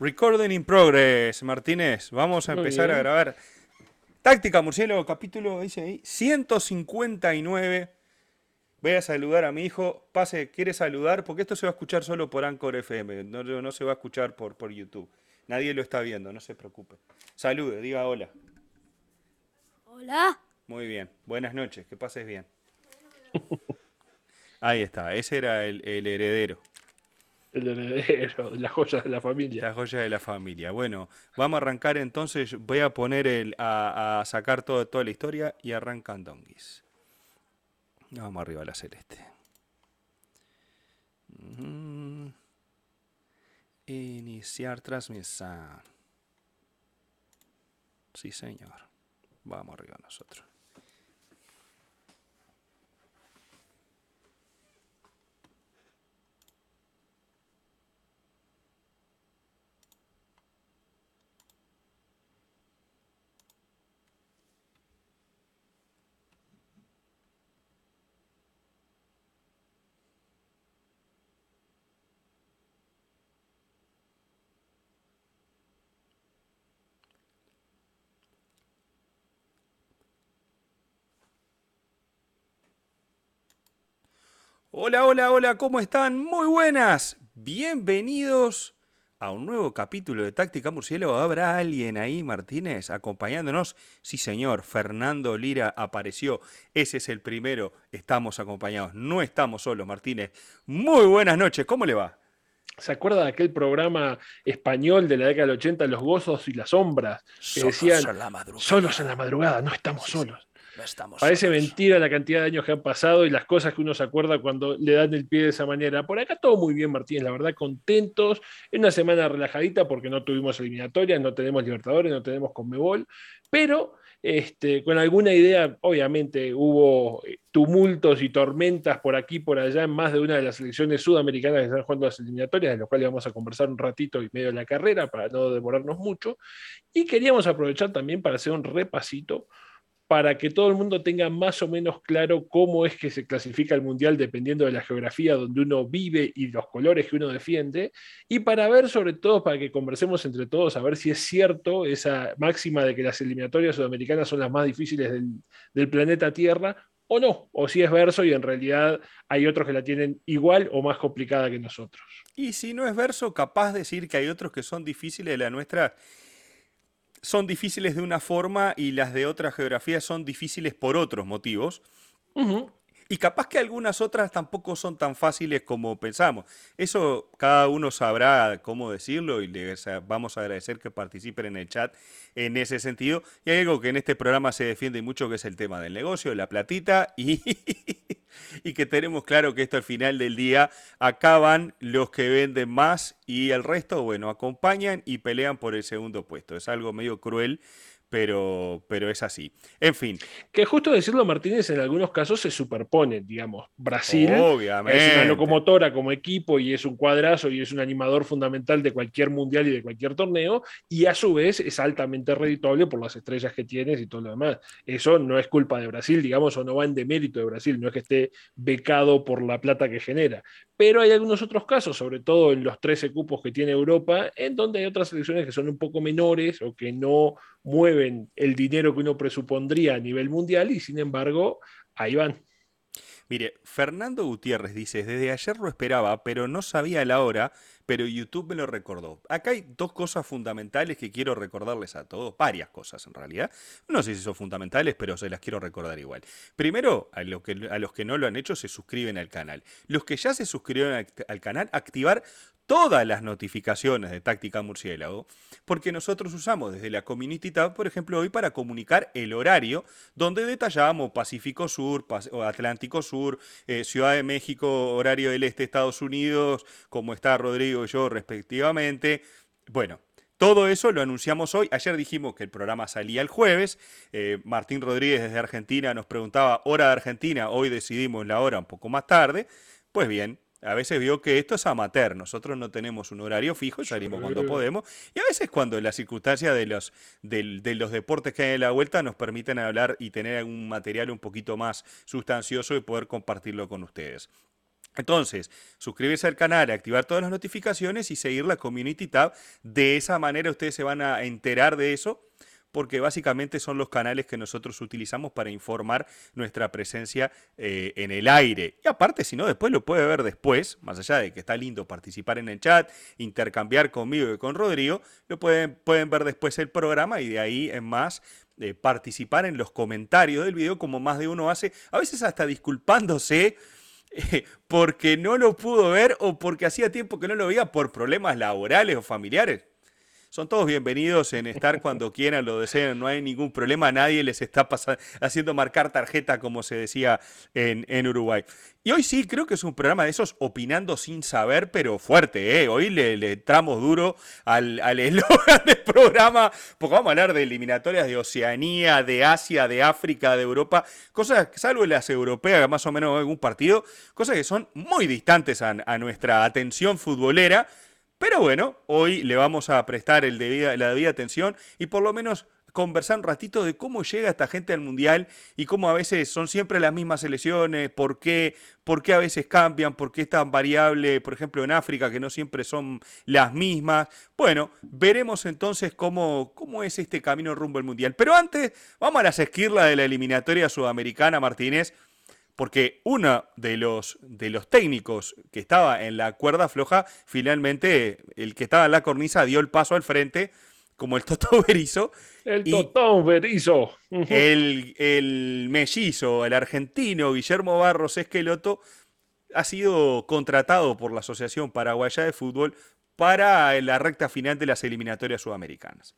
Recording in progress, Martínez. Vamos a empezar a grabar. Táctica Murciélago, capítulo, dice ahí, 159. Voy a saludar a mi hijo. Pase, ¿quiere saludar? Porque esto se va a escuchar solo por Anchor FM. No, no se va a escuchar por, por YouTube. Nadie lo está viendo, no se preocupe. Salude, diga hola. Hola. Muy bien. Buenas noches, que pases bien. Ahí está, ese era el heredero. El heredero, la joya de la familia. La joya de la familia. Bueno, vamos a arrancar entonces. Voy a poner el, a, sacar todo, toda la historia y arrancan donguis. Vamos arriba a la celeste. Iniciar transmisión. Sí, señor. Vamos arriba nosotros. Hola, hola, hola, ¿cómo están? Muy buenas. Bienvenidos a un nuevo capítulo de Táctica Murciélago. ¿Habrá alguien ahí, Martínez, acompañándonos? Sí, señor, Fernando Lira apareció. Ese es el primero. Estamos acompañados. No estamos solos, Martínez. Muy buenas noches, ¿cómo le va? ¿Se acuerda de aquel programa español de la década del 80, Los gozos y las sombras? Que decían, solos en la madrugada, no estamos solos. Parece mentira la cantidad de años que han pasado y las cosas que uno se acuerda cuando le dan el pie de esa manera. Por acá todo muy bien, Martínez, la verdad, contentos. En una semana relajadita porque no tuvimos eliminatorias, no tenemos Libertadores, no tenemos Conmebol, pero este, con alguna idea, obviamente hubo eh, tumultos y tormentas por aquí y por allá en más de una de las selecciones sudamericanas que están jugando las eliminatorias, de las cuales vamos a conversar un ratito y medio de la carrera para no demorarnos mucho. Y queríamos aprovechar también para hacer un repasito para que todo el mundo tenga más o menos claro cómo es que se clasifica el mundial dependiendo de la geografía donde uno vive y los colores que uno defiende, y para ver sobre todo, para que conversemos entre todos, a ver si es cierto esa máxima de que las eliminatorias sudamericanas son las más difíciles del, planeta Tierra, o no, o si es verso y en realidad hay otros que la tienen igual o más complicada que nosotros. Y si no es verso, capaz de decir que hay otros que son difíciles de la nuestra son difíciles de una forma y las de otras geografías son difíciles por otros motivos. Y capaz que algunas otras tampoco son tan fáciles como pensamos. Eso cada uno sabrá cómo decirlo y le vamos a agradecer que participen en el chat en ese sentido. Y hay algo que en este programa se defiende mucho que es el tema del negocio, la platita y, y que tenemos claro que esto al final del día acaban los que venden más y el resto, bueno, acompañan y pelean por el segundo puesto. Es algo medio cruel pero, pero es así. En fin. Que justo decirlo, Martínez, en algunos casos se superpone, digamos. Brasil Obviamente. es una locomotora como equipo y es un cuadrazo y es un animador fundamental de cualquier mundial y de cualquier torneo, y a su vez es altamente redituable por las estrellas que tienes y todo lo demás. Eso no es culpa de Brasil, digamos, o no va en demérito de Brasil, no es que esté becado por la plata que genera. Pero hay algunos otros casos, sobre todo en los 13 cupos que tiene Europa, en donde hay otras selecciones que son un poco menores o que no mueven el dinero que uno presupondría a nivel mundial y sin embargo ahí van. Mire, Fernando Gutiérrez dice, desde ayer lo esperaba, pero no sabía la hora, pero YouTube me lo recordó. Acá hay dos cosas fundamentales que quiero recordarles a todos, varias cosas en realidad. No sé si son fundamentales, pero se las quiero recordar igual. Primero, a, a los que no lo han hecho, se suscriben al canal. Los que ya se suscribieron al canal, activar todas las notificaciones de Táctica Murciélago, porque nosotros usamos desde la Community Tab, por ejemplo, hoy para comunicar el horario, donde detallamos Pacífico Sur, Atlántico Sur, eh, Ciudad de México, horario del Este, Estados Unidos, como está Rodrigo yo respectivamente. Bueno, todo eso lo anunciamos hoy. Ayer dijimos que el programa salía el jueves. Eh, Martín Rodríguez desde Argentina nos preguntaba hora de Argentina. Hoy decidimos la hora un poco más tarde. Pues bien, a veces vio que esto es amateur. Nosotros no tenemos un horario fijo, salimos cuando podemos. Y a veces cuando las circunstancias de los, de los deportes que hay en la vuelta nos permiten hablar y tener un material un poquito más sustancioso y poder compartirlo con ustedes. Entonces, suscribirse al canal, activar todas las notificaciones y seguir la Community Tab. De esa manera ustedes se van a enterar de eso porque básicamente son los canales que nosotros utilizamos para informar nuestra presencia eh, en el aire. Y aparte, si no, después lo puede ver después, más allá de que está lindo participar en el chat, intercambiar conmigo y con Rodrigo, lo pueden, pueden ver después el programa y de ahí en más eh, participar en los comentarios del video como más de uno hace, a veces hasta disculpándose. Eh, porque no lo pudo ver o porque hacía tiempo que no lo veía por problemas laborales o familiares. Son todos bienvenidos en estar cuando quieran, lo deseen, no hay ningún problema, nadie les está haciendo marcar tarjeta, como se decía en, Uruguay. Y hoy sí, creo que es un programa de esos opinando sin saber, pero fuerte, ¿eh? Hoy le, le entramos duro al eslogan del programa, porque vamos a hablar de eliminatorias de Oceanía, de Asia, de África, de Europa, cosas, salvo las europeas, más o menos algún partido, cosas que son muy distantes a nuestra atención futbolera, pero bueno, hoy le vamos a prestar la debida atención y por lo menos conversar un ratito de cómo llega esta gente al Mundial y cómo a veces son siempre las mismas selecciones, por qué, por qué a veces cambian, por qué es tan variable, por ejemplo en África, que no siempre son las mismas. Bueno, veremos entonces cómo, cómo es este camino rumbo al Mundial. Pero antes, vamos a las esquirlas de la eliminatoria sudamericana, Martínez porque uno de los, de los técnicos que estaba en la cuerda floja, finalmente el que estaba en la cornisa dio el paso al frente, como el Toto Berizo. El Toto Berizo. El, el mellizo, el argentino Guillermo Barros Esqueloto, ha sido contratado por la Asociación Paraguaya de Fútbol para la recta final de las eliminatorias sudamericanas.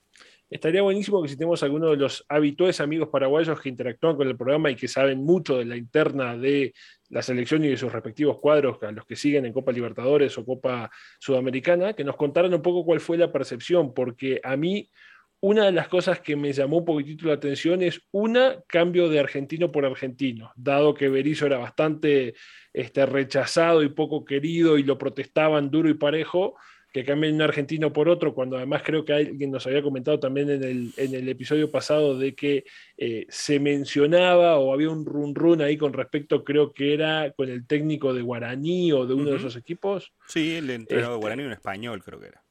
Estaría buenísimo que si tenemos alguno de los habituales amigos paraguayos que interactúan con el programa y que saben mucho de la interna de la selección y de sus respectivos cuadros, a los que siguen en Copa Libertadores o Copa Sudamericana, que nos contaran un poco cuál fue la percepción, porque a mí una de las cosas que me llamó un poquitito la atención es una cambio de argentino por argentino, dado que Berizzo era bastante este, rechazado y poco querido y lo protestaban duro y parejo que cambien un argentino por otro, cuando además creo que alguien nos había comentado también en el, en el episodio pasado de que eh, se mencionaba o había un run run ahí con respecto, creo que era con el técnico de Guaraní o de uno de esos equipos. Sí, el entrenador de este Guaraní, un español creo que era.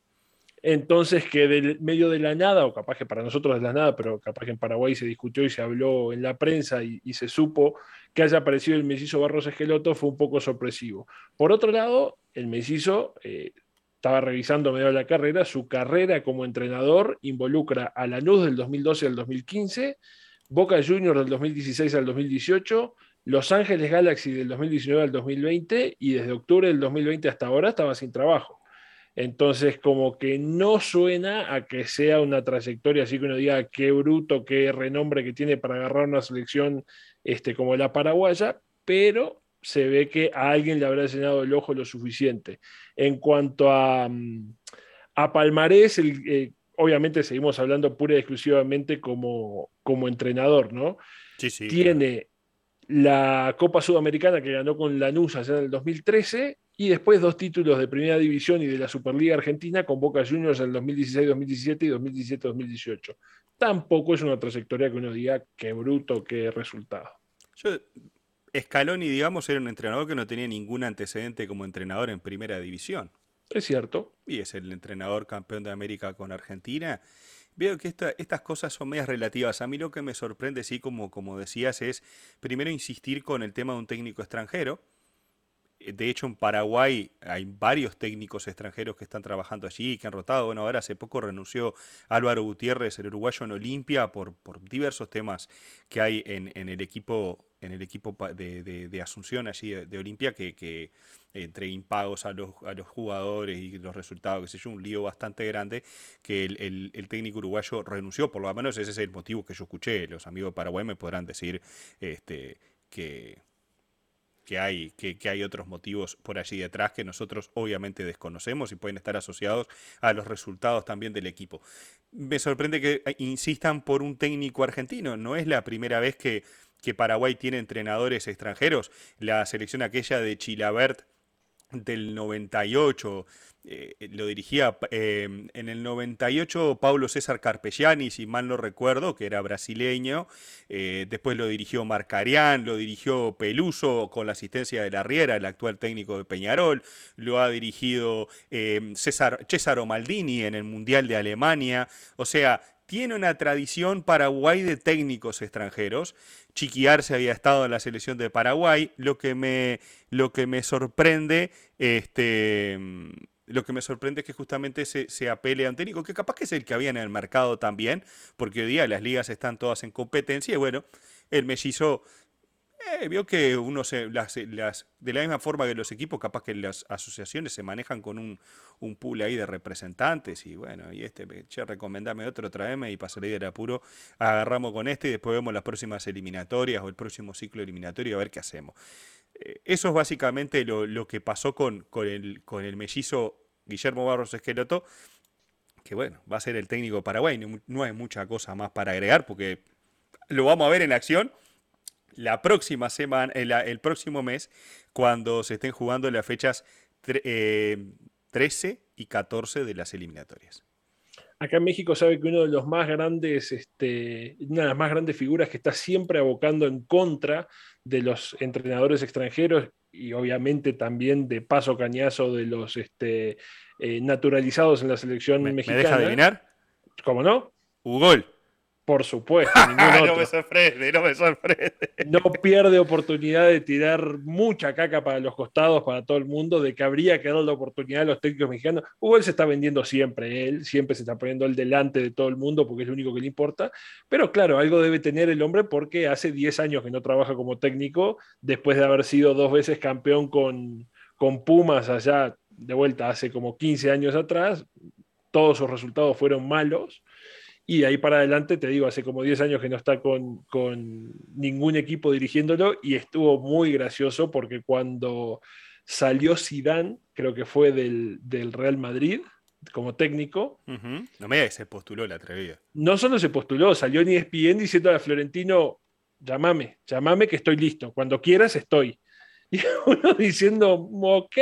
Entonces, que del medio de la nada, o capaz que para nosotros de la nada, pero capaz que en Paraguay se discutió y se habló en la prensa y, se supo que haya aparecido el mellizo Barros Esqueloto, fue un poco sorpresivo. Por otro lado, el mellizo eh, estaba revisando medio de la carrera, su carrera como entrenador involucra a Lanús del 2012 al 2015, Boca Juniors del 2016 al 2018, Los Ángeles Galaxy del 2019 al 2020 y desde octubre del 2020 hasta ahora estaba sin trabajo. Entonces, como que no suena a que sea una trayectoria así que uno diga qué bruto, qué renombre que tiene para agarrar una selección este, como la paraguaya, pero se ve que a alguien le habrá enseñado el ojo lo suficiente. En cuanto a, mm, a Palmarés, eh, obviamente seguimos hablando pura y exclusivamente como, como entrenador, ¿no? Sí, sí. Tiene la Copa Sudamericana que ganó con Lanús allá en el 2013 y después dos títulos de Primera División y de la Superliga Argentina con Boca Juniors en el 2016-2017 y 2017-2018. Tampoco es una trayectoria que uno diga qué bruto, qué resultado. Yo Scaloni, digamos, era un entrenador que no tenía ningún antecedente como entrenador en primera división. Es cierto. Y es el entrenador campeón de América con Argentina. Veo que estas cosas son medias relativas. A mí lo que me sorprende, sí, como, como decías, es primero insistir con el tema de un técnico extranjero. De hecho, en Paraguay hay varios técnicos extranjeros que están trabajando allí, que han rotado. Bueno, ahora hace poco renunció Álvaro Gutiérrez, el uruguayo en Olimpia, por, por diversos temas que hay en, en el equipo en el equipo de, Asunción allí de, Olimpia, que, entre impagos a los, a los jugadores y los resultados, que sé yo, un lío bastante grande, que el, técnico uruguayo renunció, por lo menos ese es el motivo que yo escuché. Los amigos de Paraguay me podrán decir este, que, que hay, que, que, hay otros motivos por allí detrás que nosotros obviamente desconocemos y pueden estar asociados a los resultados también del equipo. Me sorprende que insistan por un técnico argentino. No es la primera vez que que Paraguay tiene entrenadores extranjeros. La selección aquella de Chilabert del 98, eh, lo dirigía em, en el 98 Paulo César Carpegiani, si mal no recuerdo, que era brasileño. Eh, después lo dirigió Marcarián, lo dirigió Peluso con la asistencia de la Riera, el actual técnico de Peñarol. Lo ha dirigido em, César, César Maldini en el Mundial de Alemania. O sea, tiene una tradición Paraguay de técnicos extranjeros. Chiquiarse había estado en la selección de Paraguay. Lo que me, lo que me sorprende, este, lo que me sorprende es que justamente se, se, apele a un técnico que capaz que es el que había en el mercado también, porque hoy día las ligas están todas en competencia y bueno, el mellizo eh, vio que uno se, las, las, de la misma forma que los equipos, capaz que las asociaciones se manejan con un, un pool ahí de representantes y bueno, y este, che, recomendame otro, traeme y salir del apuro, agarramos con este y después vemos las próximas eliminatorias o el próximo ciclo eliminatorio a ver qué hacemos. Eh, eso es básicamente lo, lo que pasó con, con, el, con el mellizo Guillermo Barros Esqueloto, que bueno, va a ser el técnico Paraguay, no, hay mucha cosa más para agregar porque lo vamos a ver en acción la próxima semana, el, el, próximo mes, cuando se estén jugando las fechas 13 eh, y 14 de las eliminatorias. Acá en México sabe que uno de los más grandes, este, una de las más grandes figuras que está siempre abocando en contra de los entrenadores extranjeros y obviamente también de paso cañazo de los este, eh, naturalizados en la selección mexicana. ¿Me deja adivinar? ¿Cómo no? Ugol. Por supuesto, no me sorprende, no me sorprende. No pierde oportunidad de tirar mucha caca para los costados, para todo el mundo, de que habría que dar la oportunidad a los técnicos mexicanos. Hugo se está vendiendo siempre, él siempre se está poniendo el delante de todo el mundo porque es lo único que le importa. Pero claro, algo debe tener el hombre porque hace 10 años que no trabaja como técnico, después de haber sido dos veces campeón con, con Pumas allá de vuelta hace como 15 años atrás. Todos sus resultados fueron malos y ahí para adelante, te digo, hace como 10 años que no está con, ningún equipo dirigiéndolo y estuvo muy gracioso porque cuando salió Zidane, creo que fue del, Real Madrid, como técnico. No me digas que se postuló la atrevida. No solo se postuló, salió en ESPN diciendo a Florentino, llámame, llámame que estoy listo, cuando quieras estoy. Y uno diciendo, ok,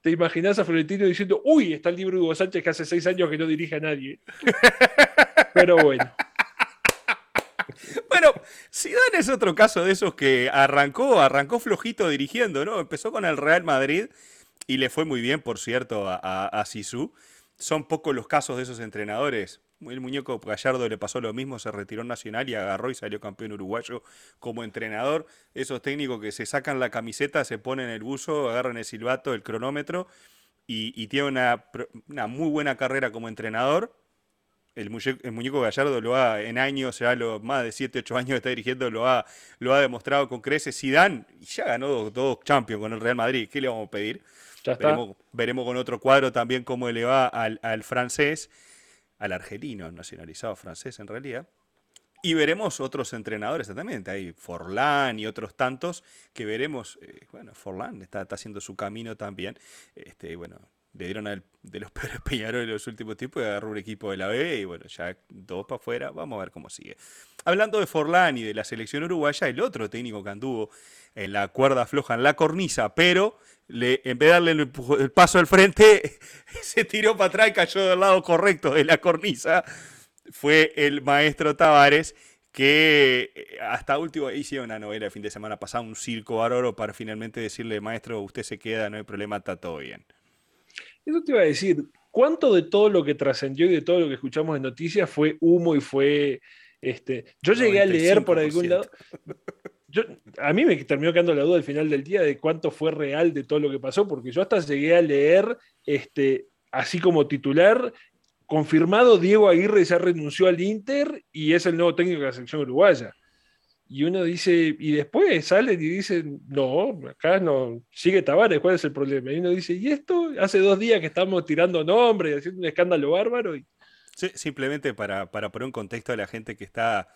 te imaginas a Florentino diciendo, uy, está el libro Hugo Sánchez que hace seis años que no dirige a nadie. Pero bueno. Bueno, Zidane es otro caso de esos que arrancó, arrancó flojito dirigiendo, ¿no? Empezó con el Real Madrid y le fue muy bien, por cierto, a, a, Sisu. Son pocos los casos de esos entrenadores el muñeco Gallardo le pasó lo mismo, se retiró nacional y agarró y salió campeón uruguayo como entrenador. Esos técnicos que se sacan la camiseta, se ponen el buzo, agarran el silbato, el cronómetro y, tiene una, muy buena carrera como entrenador. El muñeco, Gallardo lo ha, en años, ya lo, más de 7, 8 años que está dirigiendo, lo ha, lo ha demostrado con creces. Zidane ya ganó dos, Champions con el Real Madrid. ¿Qué le vamos a pedir? Veremos, con otro cuadro también cómo le va al, al francés al argelino, nacionalizado francés en realidad. Y veremos otros entrenadores también. Hay Forlán y otros tantos que veremos. Eh, bueno, Forlán está, está, haciendo su camino también. Este, bueno, le dieron al, de los peores Peñarol en los últimos tiempos y agarró un equipo de la B y bueno, ya dos para afuera. Vamos a ver cómo sigue. Hablando de Forlán y de la selección uruguaya, el otro técnico que anduvo en la cuerda floja, en la cornisa, pero le, en vez de darle el, paso al frente, se tiró para atrás y cayó del lado correcto de la cornisa. Fue el maestro Tavares, que eh, hasta último hizo una novela el fin de semana pasado, un circo bárbaro, para finalmente decirle, maestro, usted se queda, no hay problema, está todo bien. Eso te iba a decir, ¿cuánto de todo lo que trascendió y de todo lo que escuchamos en noticias fue humo y fue... Este, yo llegué a leer por algún lado a mí me terminó quedando la duda al final del día de cuánto fue real de todo lo que pasó, porque yo hasta llegué a leer, este, así como titular, confirmado Diego Aguirre ya renunció al Inter y es el nuevo técnico de la selección uruguaya. Y uno dice, y después salen y dicen, no, acá no, sigue Tavares, ¿cuál es el problema? Y uno dice, ¿y esto? Hace dos días que estamos tirando nombres y haciendo un escándalo bárbaro. Y... simplemente para, para poner un contexto a la gente que está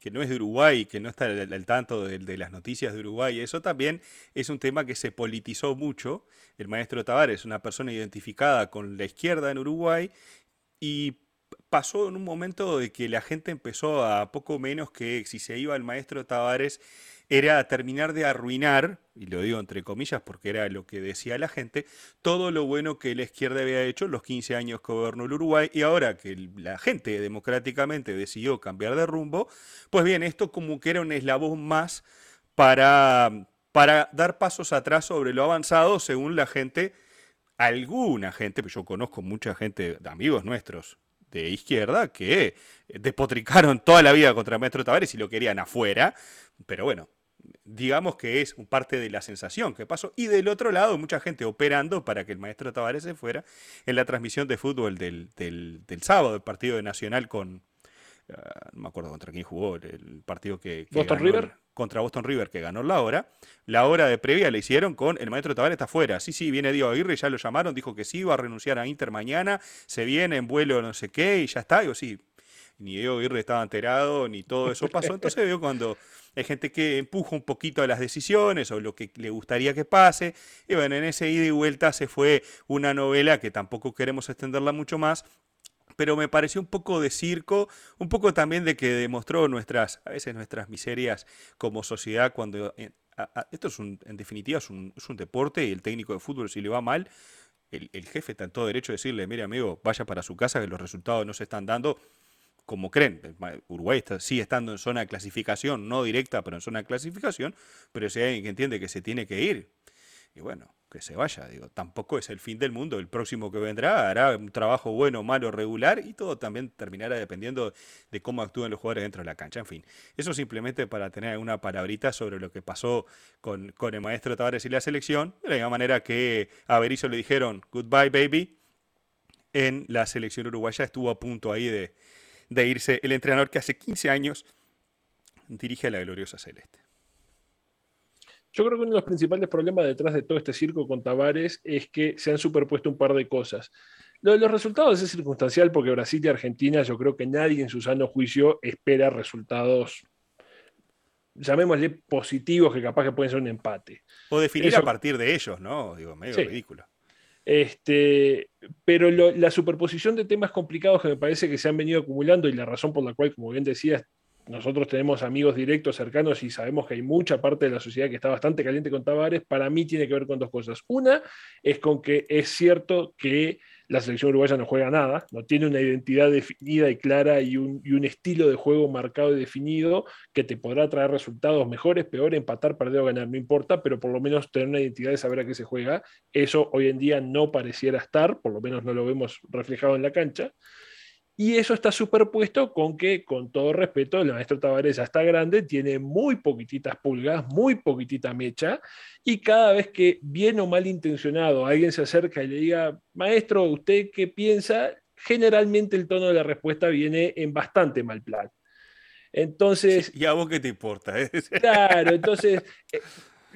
que no es de Uruguay, que no está al, tanto de, las noticias de Uruguay. Eso también es un tema que se politizó mucho. El maestro Tavares es una persona identificada con la izquierda en Uruguay y pasó en un momento de que la gente empezó a poco menos que si se iba el maestro Tavares era terminar de arruinar, y lo digo entre comillas porque era lo que decía la gente, todo lo bueno que la izquierda había hecho los 15 años que gobernó el Uruguay y ahora que la gente democráticamente decidió cambiar de rumbo, pues bien, esto como que era un eslabón más para, para dar pasos atrás sobre lo avanzado según la gente, alguna gente, pues yo conozco mucha gente, amigos nuestros, de izquierda que despotricaron toda la vida contra Maestro Tavares y lo querían afuera. Pero bueno, digamos que es parte de la sensación que pasó. Y del otro lado, mucha gente operando para que el maestro Tavares se fuera en la transmisión de fútbol del, del, sábado, el partido de Nacional con. Ah, no me acuerdo contra quién jugó, el partido que. ¿Boston River? Contra Boston River, que ganó la hora. La hora de previa le hicieron con el maestro Tavares está fuera. Sí, sí, viene Diego Aguirre, ya lo llamaron, dijo que sí, iba a renunciar a Inter mañana, se viene en vuelo no sé qué, y ya está. Digo, sí, ni Diego Aguirre estaba enterado, ni todo eso pasó. Entonces veo cuando hay gente que empuja un poquito a las decisiones o lo que le gustaría que pase. Y bueno, en ese ida y vuelta se fue una novela que tampoco queremos extenderla mucho más, pero me pareció un poco de circo, un poco también de que demostró nuestras, a veces nuestras miserias como sociedad cuando... Eh, esto es un, en definitiva es un, deporte y el técnico de fútbol si le va mal, el, jefe está en todo derecho a decirle, mire amigo, vaya para su casa que los resultados no se están dando como creen. Uruguay está, sigue estando en zona de clasificación, no directa, pero en zona de clasificación, pero si hay alguien que entiende que se tiene que ir, y bueno, que se vaya, digo, tampoco es el fin del mundo, el próximo que vendrá hará un trabajo bueno, malo, regular, y todo también terminará dependiendo de cómo actúen los jugadores dentro de la cancha, en fin. Eso simplemente para tener una palabrita sobre lo que pasó con, con el maestro Tavares y la selección, de la misma manera que a Berizzo le dijeron, goodbye baby, en la selección uruguaya estuvo a punto ahí de, de irse el entrenador que hace 15 años dirige a la gloriosa Celeste. Yo creo que uno de los principales problemas detrás de todo este circo con Tavares es que se han superpuesto un par de cosas. Lo de los resultados es circunstancial porque Brasil y Argentina, yo creo que nadie en su sano juicio espera resultados, llamémosle positivos, que capaz que pueden ser un empate. O definir a partir de ellos, ¿no? Digo, medio ridículo. Este, pero la superposición de temas complicados que me parece que se han venido acumulando y la razón por la cual, como bien decías, nosotros tenemos amigos directos, cercanos y sabemos que hay mucha parte de la sociedad que está bastante caliente con Tavares, para mí tiene que ver con dos cosas. Una es con que es cierto que la selección uruguaya no juega nada, no tiene una identidad definida y clara y un, estilo de juego marcado y definido que te podrá traer resultados mejores, peores, empatar, perder o ganar, no importa, pero por lo menos tener una identidad de saber a qué se juega. Eso hoy en día no pareciera estar, por lo menos no lo vemos reflejado en la cancha. Y eso está superpuesto con que, con todo respeto, el maestro Tavares ya está grande, tiene muy poquititas pulgas, muy poquitita mecha, y cada vez que bien o mal intencionado alguien se acerca y le diga, maestro, ¿usted qué piensa? Generalmente el tono de la respuesta viene en bastante mal plan. Entonces. ¿Y a vos qué te importa? Claro, entonces.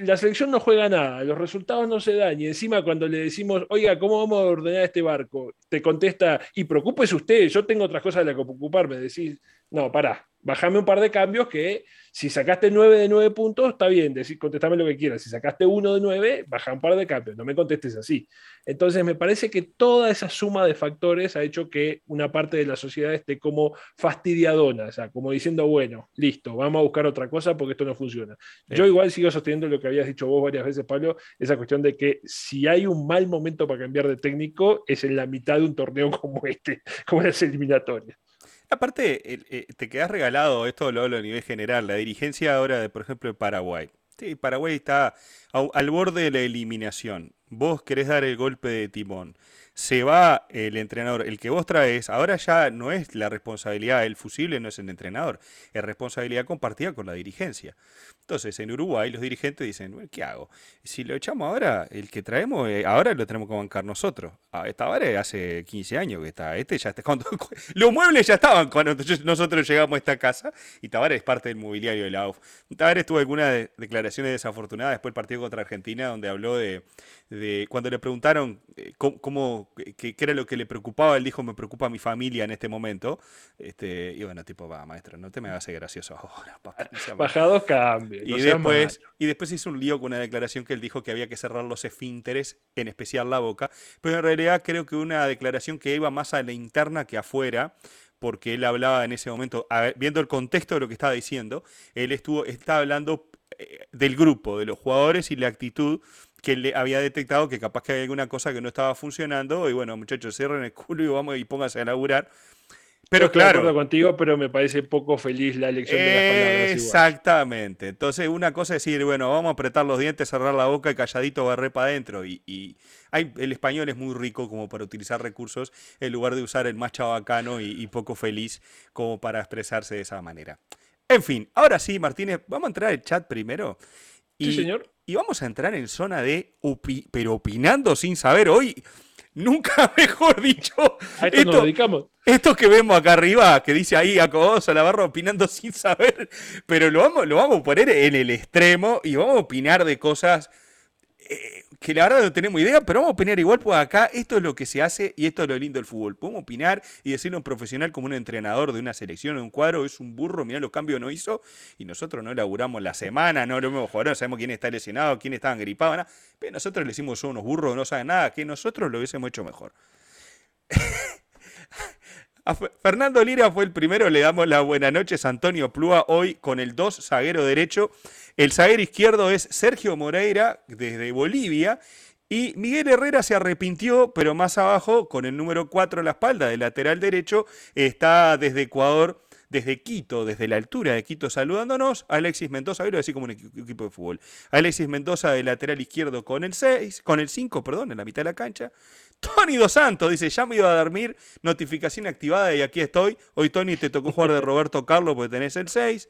La selección no juega nada, los resultados no se dan y encima cuando le decimos, oiga, ¿cómo vamos a ordenar este barco? Te contesta, y preocúpese usted, yo tengo otras cosas de las que ocuparme. Decís, no, pará, bajame un par de cambios que si sacaste 9 de 9 puntos, está bien, decir, contestame lo que quieras. Si sacaste 1 de 9, baja un par de cambios, no me contestes así. Entonces, me parece que toda esa suma de factores ha hecho que una parte de la sociedad esté como fastidiadona, o sea, como diciendo, bueno, listo, vamos a buscar otra cosa porque esto no funciona. Yo igual sigo sosteniendo lo que habías dicho vos varias veces, Pablo, esa cuestión de que si hay un mal momento para cambiar de técnico, es en la mitad de un torneo como este, como las eliminatorias. Aparte, eh, te quedas regalado, esto lo hablo a nivel general, la dirigencia ahora de, por ejemplo, Paraguay. Sí, Paraguay está al borde de la eliminación. Vos querés dar el golpe de timón se va el entrenador, el que vos traes, ahora ya no es la responsabilidad, el fusible no es el entrenador, es responsabilidad compartida con la dirigencia. Entonces, en Uruguay los dirigentes dicen, ¿qué hago? Si lo echamos ahora, el que traemos, eh, ahora lo tenemos que bancar nosotros. A esta hace 15 años que está, este ya está, los muebles ya estaban cuando nosotros llegamos a esta casa y Tavares es parte del mobiliario de la UF. Tavares tuvo algunas declaraciones desafortunadas después del partido contra Argentina donde habló de, de cuando le preguntaron eh, cómo que, era lo que le preocupaba, él dijo, me preocupa mi familia en este momento. Este, y bueno, tipo, va, maestro, no te me hagas gracioso ahora. Bajados cambios. Y, después, y después hizo un lío con una declaración que él dijo que había que cerrar los esfínteres, en especial la boca. Pero en realidad creo que una declaración que iba más a la interna que afuera, porque él hablaba en ese momento, viendo el contexto de lo que estaba diciendo, él estuvo, estaba hablando eh, del grupo, de los jugadores y la actitud que le había detectado que capaz que había alguna cosa que no estaba funcionando y bueno, muchachos, cierren el culo y vamos y pónganse a laburar. Pero claro. contigo, pero me parece poco feliz la elección de las palabras. Exactamente. Entonces, una cosa es decir, bueno, vamos a apretar los dientes, cerrar la boca y calladito barré para adentro. Y, hay, el español es muy rico como para utilizar recursos en lugar de usar el más chabacano y, poco feliz como para expresarse de esa manera. En fin, ahora sí, Martínez, vamos a entrar al chat primero. sí, señor. Y vamos a entrar en zona de, pero opinando sin saber. Hoy Nunca mejor dicho. A esto, nos dedicamos. Esto que vemos acá arriba, que dice ahí acoso la barra opinando sin saber, pero lo vamos, lo vamos a poner en el extremo y vamos a opinar de cosas eh, que la verdad no tenemos idea, pero vamos a opinar igual, pues acá esto es lo que se hace y esto es lo lindo del fútbol. Podemos opinar y decirle a un profesional como un entrenador de una selección o un cuadro, es un burro, mirá los cambios no hizo, y nosotros no laburamos la semana, no lo hemos jugado, no sabemos quién está lesionado, quién está gripado, nada. pero nosotros le decimos son unos burros, no saben nada, que nosotros lo hubiésemos hecho mejor. Fernando Lira fue el primero, le damos las buenas noches. Antonio Plúa hoy con el 2, zaguero derecho. El zaguero izquierdo es Sergio Moreira desde Bolivia. Y Miguel Herrera se arrepintió, pero más abajo, con el número 4 en la espalda del lateral derecho, está desde Ecuador desde Quito, desde la altura de Quito, saludándonos. Alexis Mendoza, lo así como un equipo de fútbol. Alexis Mendoza de lateral izquierdo con el 6, con el 5, perdón, en la mitad de la cancha. Tony Dos Santos dice, ya me iba a dormir, notificación activada y aquí estoy. Hoy Tony te tocó jugar de Roberto Carlos porque tenés el 6.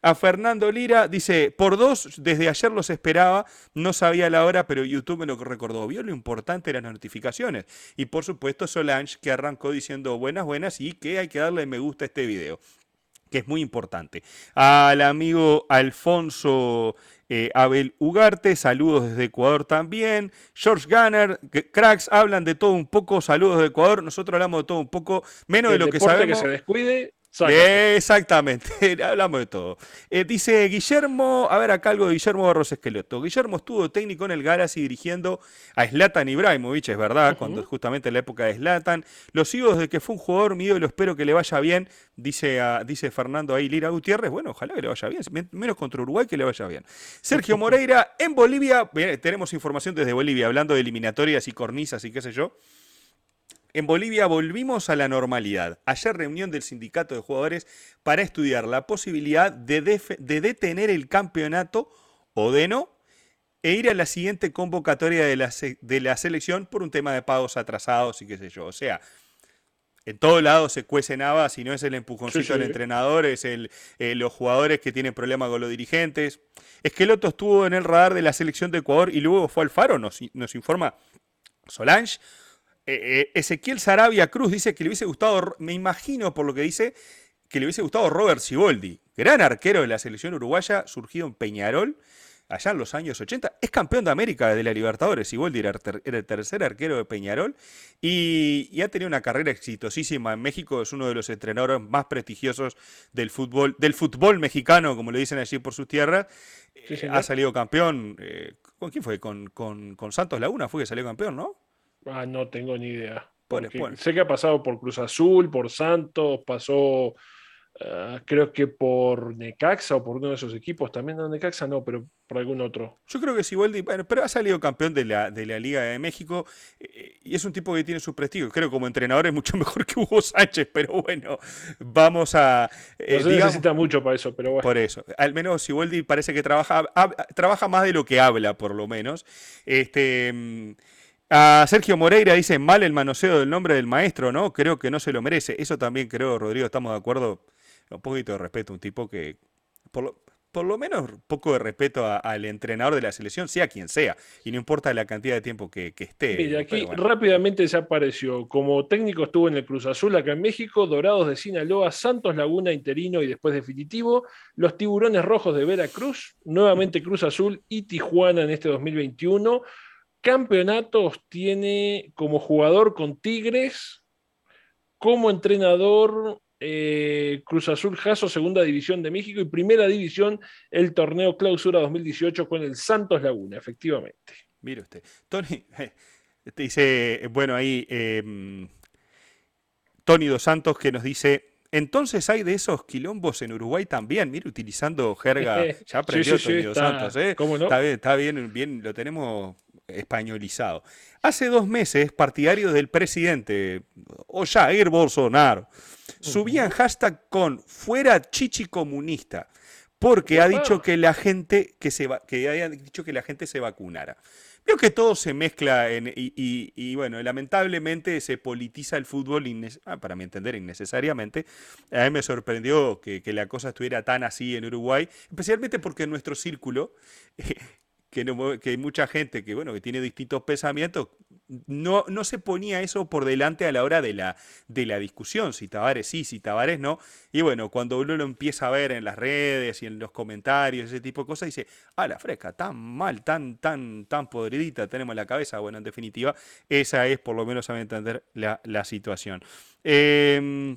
A Fernando Lira dice, por dos, desde ayer los esperaba, no sabía la hora, pero YouTube me lo recordó. Vio lo importante de las notificaciones. Y por supuesto Solange, que arrancó diciendo buenas, buenas y que hay que darle me gusta a este video que es muy importante. Al amigo Alfonso eh, Abel Ugarte, saludos desde Ecuador también. George Gunner, cracks, hablan de todo un poco, saludos de Ecuador. Nosotros hablamos de todo un poco, menos de lo que sabemos. que se descuide Exactamente, hablamos de todo. Eh, dice Guillermo, a ver acá algo de Guillermo Barros Esqueleto. Guillermo estuvo técnico en el Galaxy dirigiendo a Zlatan Ibrahimovic, es verdad, cuando justamente en la época de Zlatan. Lo sigo desde que fue un jugador mío y lo espero que le vaya bien, dice, dice Fernando ahí Lira Gutiérrez. Bueno, ojalá que le vaya bien, menos contra Uruguay que le vaya bien. Sergio Moreira, en Bolivia, tenemos información desde Bolivia, hablando de eliminatorias y cornisas y qué sé yo. En Bolivia volvimos a la normalidad. Ayer reunión del sindicato de jugadores para estudiar la posibilidad de, detener el campeonato o de no e ir a la siguiente convocatoria de la, de la selección por un tema de pagos atrasados y qué sé yo. O sea, en todos lados se cuece nada, si no es el empujoncito del entrenador, es el, eh, los jugadores que tienen problemas con los dirigentes. Esqueloto estuvo en el radar de la selección de Ecuador y luego fue al Faro, nos, nos informa Solange. Eh, eh, Ezequiel Sarabia Cruz dice que le hubiese gustado, me imagino por lo que dice, que le hubiese gustado Robert Siboldi, gran arquero de la selección uruguaya, surgido en Peñarol, allá en los años 80. Es campeón de América de la Libertadores. Siboldi era, el tercer arquero de Peñarol y, ha tenido una carrera exitosísima en México. Es uno de los entrenadores más prestigiosos del fútbol, del fútbol mexicano, como le dicen allí por sus tierras. Eh, ha salido campeón. ¿Con quién fue? Con, con, con Santos Laguna fue que salió campeón, ¿no? Ah, no tengo ni idea. Sé que ha pasado por Cruz Azul, por Santos, pasó ah, creo que por Necaxa o por uno de esos equipos. También no Necaxa, no, pero por algún otro. Yo creo que sí, bueno, pero ha salido campeón de la, de la Liga de México eh, y es un tipo que tiene su prestigio. Creo que como entrenador es mucho mejor que Hugo Sánchez, pero bueno, vamos a. Eh, no se necesita mucho para eso, pero bueno. Por eso. Al menos Siboldi parece que trabaja, trabaja más de lo que habla, por lo menos. Este. A Sergio Moreira dice mal el manoseo del nombre del maestro, ¿no? Creo que no se lo merece. Eso también creo, Rodrigo, estamos de acuerdo. Un poquito de respeto, un tipo que, por lo, por lo menos, poco de respeto al entrenador de la selección, sea quien sea, y no importa la cantidad de tiempo que, esté. Mira, aquí rápidamente se apareció. Como técnico estuvo en el Cruz Azul acá en México, Dorados de Sinaloa, Santos Laguna interino y después definitivo, los Tiburones Rojos de Veracruz, nuevamente Cruz Azul y Tijuana en este 2021 campeonatos tiene como jugador con Tigres, como entrenador eh, Cruz Azul Jaso, Segunda División de México y Primera División, el torneo Clausura 2018 con el Santos Laguna, efectivamente. Mire usted. Tony, te dice, bueno, ahí em, Tony Dos Santos que nos dice, entonces hay de esos quilombos en Uruguay también, mire, utilizando jerga, ya aprendió sí, Santos, ¿eh? Está bien, está bien, bien, lo tenemos españolizado. Hace dos meses, partidarios del presidente, o Jair Bolsonaro, subían hashtag con fuera chichi comunista, porque ha dicho que la gente que se va, que haya dicho que la gente se vacunara. Creo que todo se mezcla y, bueno, lamentablemente se politiza el fútbol, ah, para mi entender, innecesariamente. A mí me sorprendió que, que, la cosa estuviera tan así en Uruguay, especialmente porque en nuestro círculo que, no, que hay mucha gente que, bueno, que tiene distintos pensamientos, no, no se ponía eso por delante a la hora de la, de la discusión, si Tavares sí, si Tavares no. Y bueno, cuando uno lo empieza a ver en las redes y en los comentarios, ese tipo de cosas, dice, ah, la fresca, tan mal, tan, tan, tan podridita tenemos la cabeza. Bueno, en definitiva, esa es, por lo menos a mi entender, la, la situación. Eh,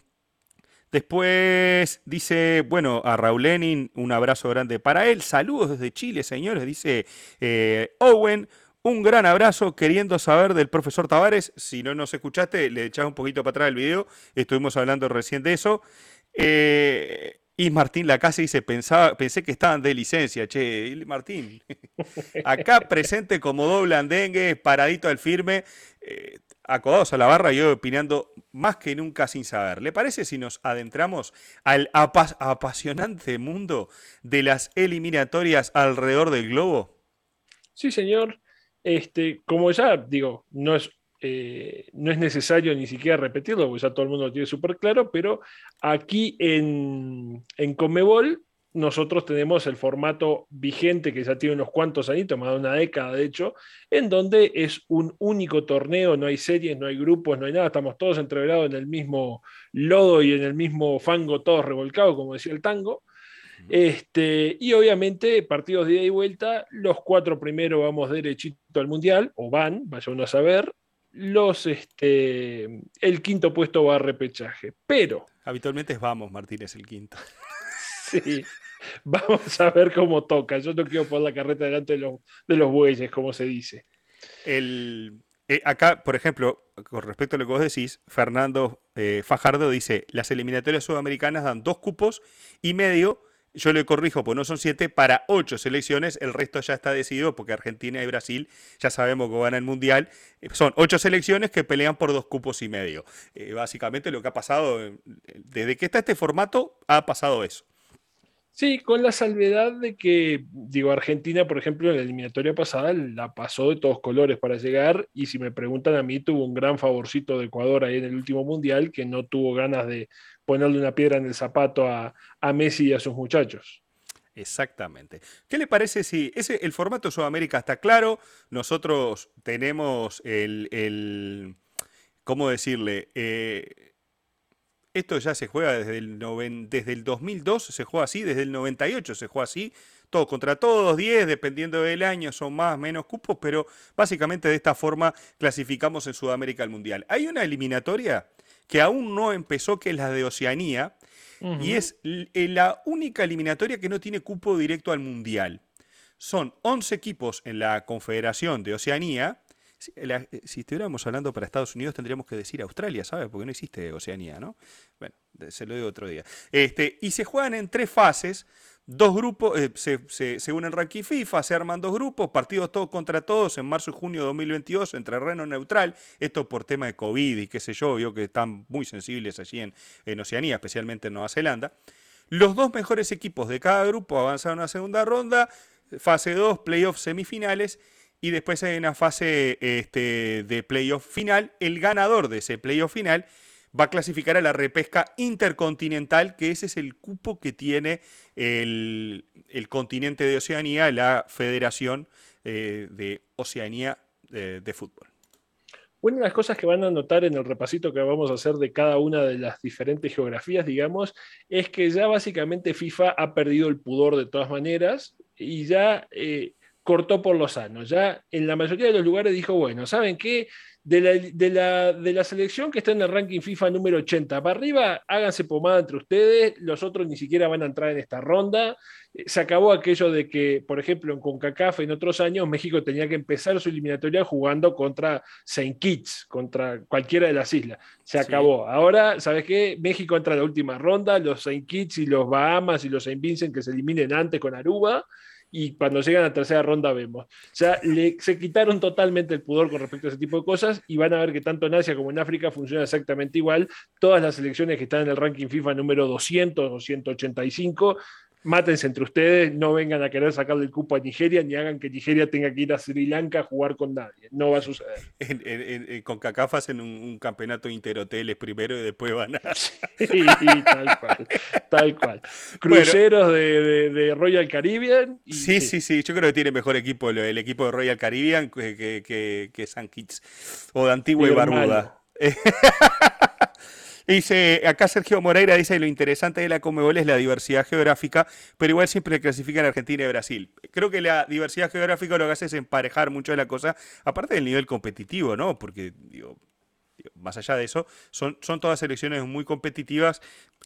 Después dice, bueno, a Raúl Lenin, un abrazo grande para él. Saludos desde Chile, señores, dice eh, Owen. Un gran abrazo, queriendo saber del profesor Tavares. Si no nos escuchaste, le echás un poquito para atrás el video. Estuvimos hablando recién de eso. Eh, y Martín Lacase dice, Pensaba, pensé que estaban de licencia, che, Martín. Acá presente como doble andengue, paradito al firme. Eh, acodados a la barra, yo opinando más que nunca sin saber. ¿Le parece si nos adentramos al apasionante mundo de las eliminatorias alrededor del globo? Sí, señor. Este, como ya digo, no es, eh, no es necesario ni siquiera repetirlo, porque ya todo el mundo lo tiene súper claro, pero aquí en, en Comebol nosotros tenemos el formato vigente que ya tiene unos cuantos añitos, más de una década de hecho, en donde es un único torneo, no hay series, no hay grupos, no hay nada, estamos todos entreverados en el mismo lodo y en el mismo fango, todos revolcados, como decía el tango. Este, y obviamente, partidos de ida y vuelta, los cuatro primeros vamos derechito al Mundial, o van, vaya uno a saber, los, este, el quinto puesto va a repechaje. Pero. Habitualmente es vamos, Martínez, el quinto. Sí. Vamos a ver cómo toca. Yo no quiero poner la carreta delante de los, de los bueyes, como se dice. El, eh, acá, por ejemplo, con respecto a lo que vos decís, Fernando eh, Fajardo dice, las eliminatorias sudamericanas dan dos cupos y medio, yo le corrijo, pues no son siete, para ocho selecciones, el resto ya está decidido porque Argentina y Brasil ya sabemos que van al Mundial, eh, son ocho selecciones que pelean por dos cupos y medio. básicamente lo que ha pasado, desde que está este formato, ha pasado eso. Sí, con la salvedad de que, digo, Argentina, por ejemplo, en la eliminatoria pasada la pasó de todos colores para llegar y si me preguntan a mí, tuvo un gran favorcito de Ecuador ahí en el último mundial que no tuvo ganas de ponerle una piedra en el zapato a, Messi y a sus muchachos. Exactamente. ¿Qué le parece si ese, el formato Sudamérica está claro? Nosotros tenemos el, el ¿cómo decirle? Eh, esto ya se juega desde el, desde el 2002, se juega así, desde el 98 se juega así, todos contra todos, 10, dependiendo del año, son más, menos cupos, pero básicamente de esta forma clasificamos en Sudamérica al Mundial. Hay una eliminatoria que aún no empezó, que es la de Oceanía, y es eh, la única eliminatoria que no tiene cupo directo al Mundial. Son 11 equipos en la Confederación de Oceanía, eh, si, estuviéramos hablando para Estados Unidos, tendríamos que decir Australia, ¿sabes? Porque no existe Oceanía, ¿no? Bueno, se lo digo otro día. Este, y se juegan en tres fases. Dos grupos, eh, se, se, unen ranking FIFA, se arman dos grupos, partidos todos contra todos en marzo y junio de 2022 entre reno neutral. Esto por tema de COVID y qué sé yo, vio que están muy sensibles allí en, en Oceanía, especialmente en Nueva Zelanda. Los dos mejores equipos de cada grupo avanzaron a segunda ronda, fase 2, playoffs semifinales y después hay una fase este, de playoff final. El ganador de ese playoff final va a clasificar a la repesca intercontinental, que ese es el cupo que tiene el, continente de Oceanía, la Federación eh, de Oceanía de, de Fútbol. Una de las cosas que van a notar en el repasito que vamos a hacer de cada una de las diferentes geografías, digamos, es que ya básicamente FIFA ha perdido el pudor de todas maneras y ya eh, cortó por los sanos. Ya en la mayoría de los lugares dijo, bueno, ¿saben qué? de la, de, la, de la, selección que está en el ranking FIFA número 80 para arriba, háganse pomada entre ustedes, los otros ni siquiera van a entrar en esta ronda. Eh, se acabó aquello de que, por ejemplo, en CONCACAF en otros años, México tenía que empezar su eliminatoria jugando contra Saint Kitts, contra cualquiera de las islas. Se acabó. Ahora, ¿sabes qué? México entra en la última ronda, los Saint Kitts y los Bahamas y los Saint Vincent que se eliminen antes con Aruba y cuando llegan a la tercera ronda vemos. O sea, se quitaron totalmente el pudor con respecto a ese tipo de cosas y van a ver que tanto en Asia como en África funciona exactamente igual. Todas las selecciones que están en el ranking FIFA número 200 o 185 mátense entre ustedes, no vengan a querer sacarle el cupo a Nigeria, ni hagan que Nigeria tenga que ir a Sri Lanka a jugar con nadie. No va a suceder. con CACAF hacen un, campeonato interhoteles primero y después van a... sí, tal cual. Tal cual. Cruceros de, Royal Caribbean. sí, sí, sí, Yo creo que tiene mejor equipo el, equipo de Royal Caribbean que, que, que, San Kitts o de Antigua y Barbuda. Dice, acá Sergio Moreira dice, lo interesante de la Comebol es la diversidad geográfica, pero igual siempre clasifican Argentina y Brasil. Creo que la diversidad geográfica lo que hace es emparejar mucho de la cosa, aparte del nivel competitivo, ¿no? Porque, digo, más allá de eso, son, son todas selecciones muy competitivas.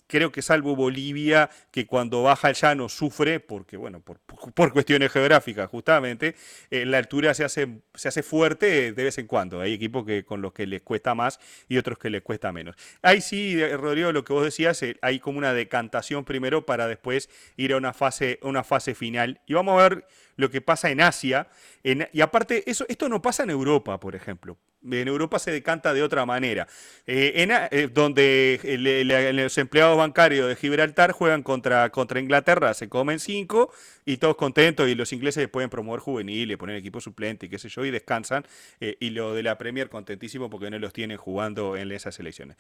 Creo que salvo Bolivia, que cuando baja el llano sufre, porque, bueno, por, por cuestiones geográficas, justamente, eh, la altura se hace, se hace fuerte de vez en cuando. Hay equipos que, con los que les cuesta más y otros que les cuesta menos. Ahí sí, eh, Rodrigo, lo que vos decías, eh, hay como una decantación primero para después ir a una fase, una fase final. Y vamos a ver lo que pasa en Asia. y aparte, eso, esto no pasa en Europa, por ejemplo. En Europa se decanta de otra manera. Eh, eh, donde los empleados bancarios de Gibraltar juegan contra, contra Inglaterra, se comen cinco y todos contentos. Y los ingleses pueden promover juveniles, poner equipo suplente, qué sé yo, y descansan. Eh, y lo de la Premier contentísimo porque no los tienen jugando en esas elecciones.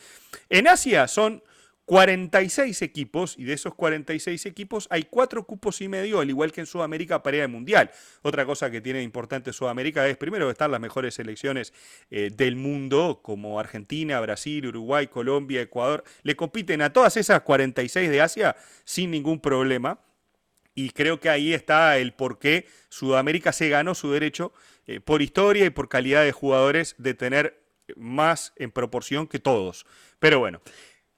En Asia son 46 equipos y de esos 46 equipos hay cuatro cupos y medio, al igual que en Sudamérica para ir al Mundial. Otra cosa que tiene importante Sudamérica es primero estar las mejores selecciones eh, del mundo como Argentina, Brasil, Uruguay, Colombia, Ecuador. Le compiten a todas esas 46 de Asia sin ningún problema. Y creo que ahí está el por qué Sudamérica se ganó su derecho eh, por historia y por calidad de jugadores de tener más en proporción que todos. Pero bueno.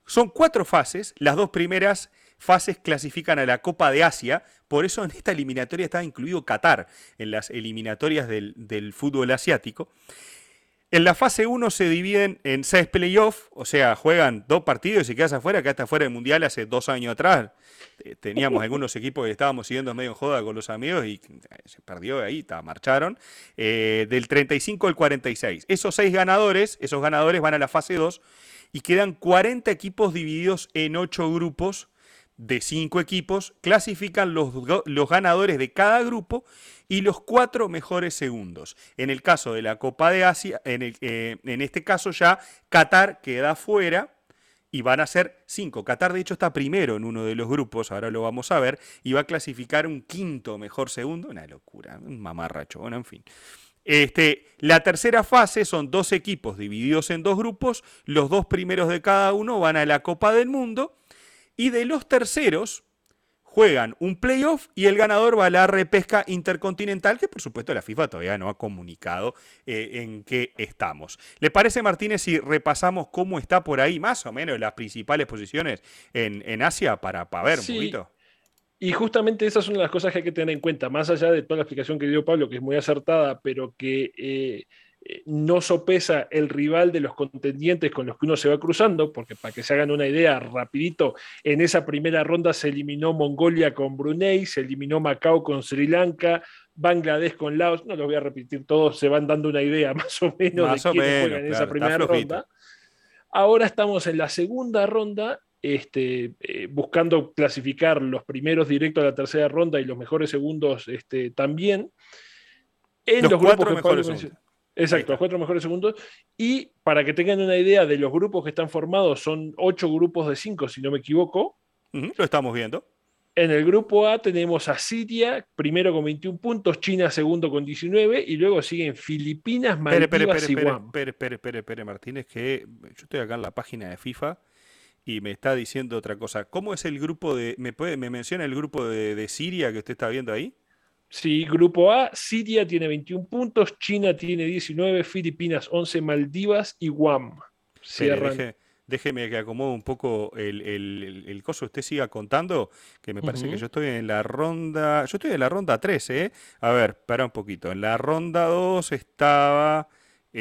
Son cuatro fases, las dos primeras fases clasifican a la Copa de Asia, por eso en esta eliminatoria está incluido Qatar, en las eliminatorias del, fútbol asiático. En la fase 1 se dividen en seis playoffs, o sea, juegan dos partidos y se quedas afuera, que hasta fuera del Mundial hace dos años atrás. Teníamos algunos equipos que estábamos siguiendo medio en joda con los amigos y eh, se perdió ahí, marcharon. Eh, del 35 al 46. Esos seis ganadores, esos ganadores van a la fase 2 y quedan 40 equipos divididos en 8 grupos de 5 equipos, clasifican los, los, ganadores de cada grupo y los cuatro mejores segundos. En el caso de la Copa de Asia, en, eh, en este caso ya Qatar queda fuera y van a ser 5. Qatar de hecho está primero en uno de los grupos, ahora lo vamos a ver, y va a clasificar un quinto mejor segundo, una locura, un mamarracho, bueno, en fin. Este, la tercera fase son dos equipos divididos en dos grupos, los dos primeros de cada uno van a la Copa del Mundo y de los terceros juegan un playoff y el ganador va a la repesca intercontinental, que por supuesto la FIFA todavía no ha comunicado eh, en qué estamos. ¿Le parece, Martínez, si repasamos cómo está por ahí más o menos las principales posiciones en, Asia para, para ver un poquito? Y justamente esas son las cosas que hay que tener en cuenta, más allá de toda la explicación que dio Pablo, que es muy acertada, pero que eh, eh, no sopesa el rival de los contendientes con los que uno se va cruzando, porque para que se hagan una idea, rapidito, en esa primera ronda se eliminó Mongolia con Brunei, se eliminó Macao con Sri Lanka, Bangladesh con Laos, no lo voy a repetir todos, se van dando una idea más o menos de quiénes juegan en esa primera ronda. Ahora estamos en la segunda ronda este, eh, buscando clasificar los primeros directos a la tercera ronda y los mejores segundos este, también. En los, cuatro mejores segundos. Exacto, los cuatro mejores segundos. Y para que tengan una idea de los grupos que están formados, son ocho grupos de cinco, si no me equivoco. lo estamos viendo. En el grupo A tenemos a Siria, primero con 21 puntos, China segundo con 19, y luego siguen Filipinas, Maldivas y Guam. Espere, espere, espere, espere, Martínez, que yo estoy acá en la página de FIFA y me está diciendo otra cosa. ¿Cómo es el grupo de... ¿Me, puede, me menciona el grupo de, Siria que usted está viendo ahí? Sí, grupo A, Siria tiene 21 puntos, China tiene 19, Filipinas 11, Maldivas y Guam. Cierran. déjeme que acomode un poco el, el, coso, usted siga contando, que me parece que yo estoy en la ronda, yo estoy en la ronda 13, ¿eh? A ver, para un poquito, en la ronda 2 estaba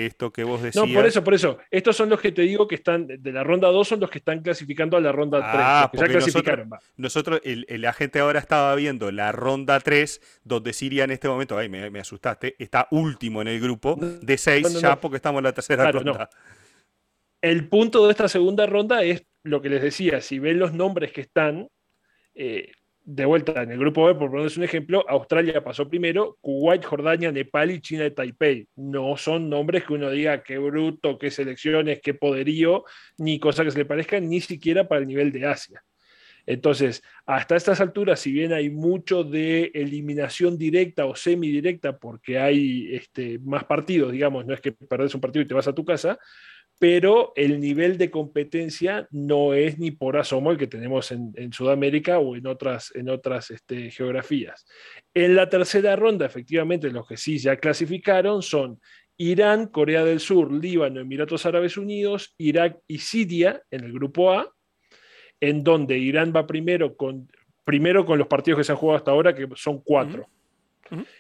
esto que vos decías. No, por eso, por eso. Estos son los que te digo que están, de la ronda 2 son los que están clasificando a la ronda 3. Ah, ya clasificaron. Nosotros, el, la gente ahora estaba viendo la ronda 3, donde Siria en este momento, ay, me, asustaste, está último en el grupo de 6 ya porque estamos en la tercera ronda. El punto de esta segunda ronda es lo que les decía, si ven los nombres que están, eh, de vuelta en el grupo B, por ponerles un ejemplo, Australia pasó primero, Kuwait, Jordania, Nepal y China de Taipei. No son nombres que uno diga qué bruto, qué selecciones, qué poderío, ni cosa que se le parezca, ni siquiera para el nivel de Asia. Entonces, hasta estas alturas, si bien hay mucho de eliminación directa o semidirecta, porque hay este, más partidos, digamos, no es que perdés un partido y te vas a tu casa, pero el nivel de competencia no es ni por asomo el que tenemos en, Sudamérica o en otras, en otras este, geografías. En la tercera ronda, efectivamente, los que sí ya clasificaron son Irán, Corea del Sur, Líbano, Emiratos Árabes Unidos, Irak y Siria en el grupo A, en donde Irán va primero con, primero con los partidos que se han jugado hasta ahora, que son cuatro.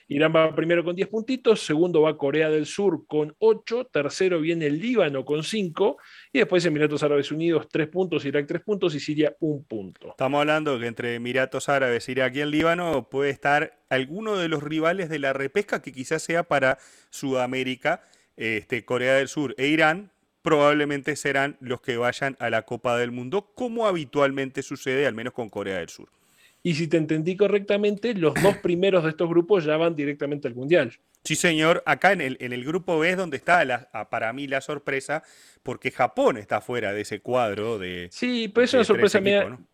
Irán va primero con 10 puntitos, segundo va Corea del Sur con 8, tercero viene el Líbano con 5 y después Emiratos Árabes Unidos 3 puntos, Irak 3 puntos y Siria 1 punto. Estamos hablando que entre Emiratos Árabes, Irak y el Líbano puede estar alguno de los rivales de la repesca que quizás sea para Sudamérica, este, Corea del Sur e Irán, probablemente serán los que vayan a la Copa del Mundo, como habitualmente sucede, al menos con Corea del Sur. Y si te entendí correctamente, los dos primeros de estos grupos ya van directamente al Mundial. Sí, señor. Acá en el, en el grupo B es donde está la, para mí la sorpresa, porque Japón está fuera de ese cuadro de. Sí, pero es una sorpresa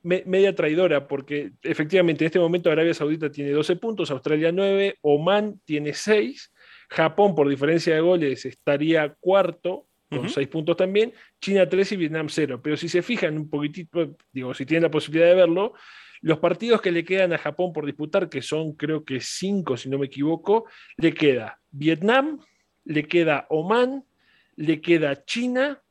media, traidora, porque efectivamente en este momento Arabia Saudita tiene 12 puntos, Australia 9, Oman tiene 6, Japón por diferencia de goles estaría cuarto con 6 puntos también, China 3 y Vietnam 0. Pero si se fijan un poquitito, digo, si tienen la posibilidad de verlo, los partidos que le quedan a Japón por disputar, que son creo que cinco, si no me equivoco, le queda Vietnam, le queda Oman, le queda China,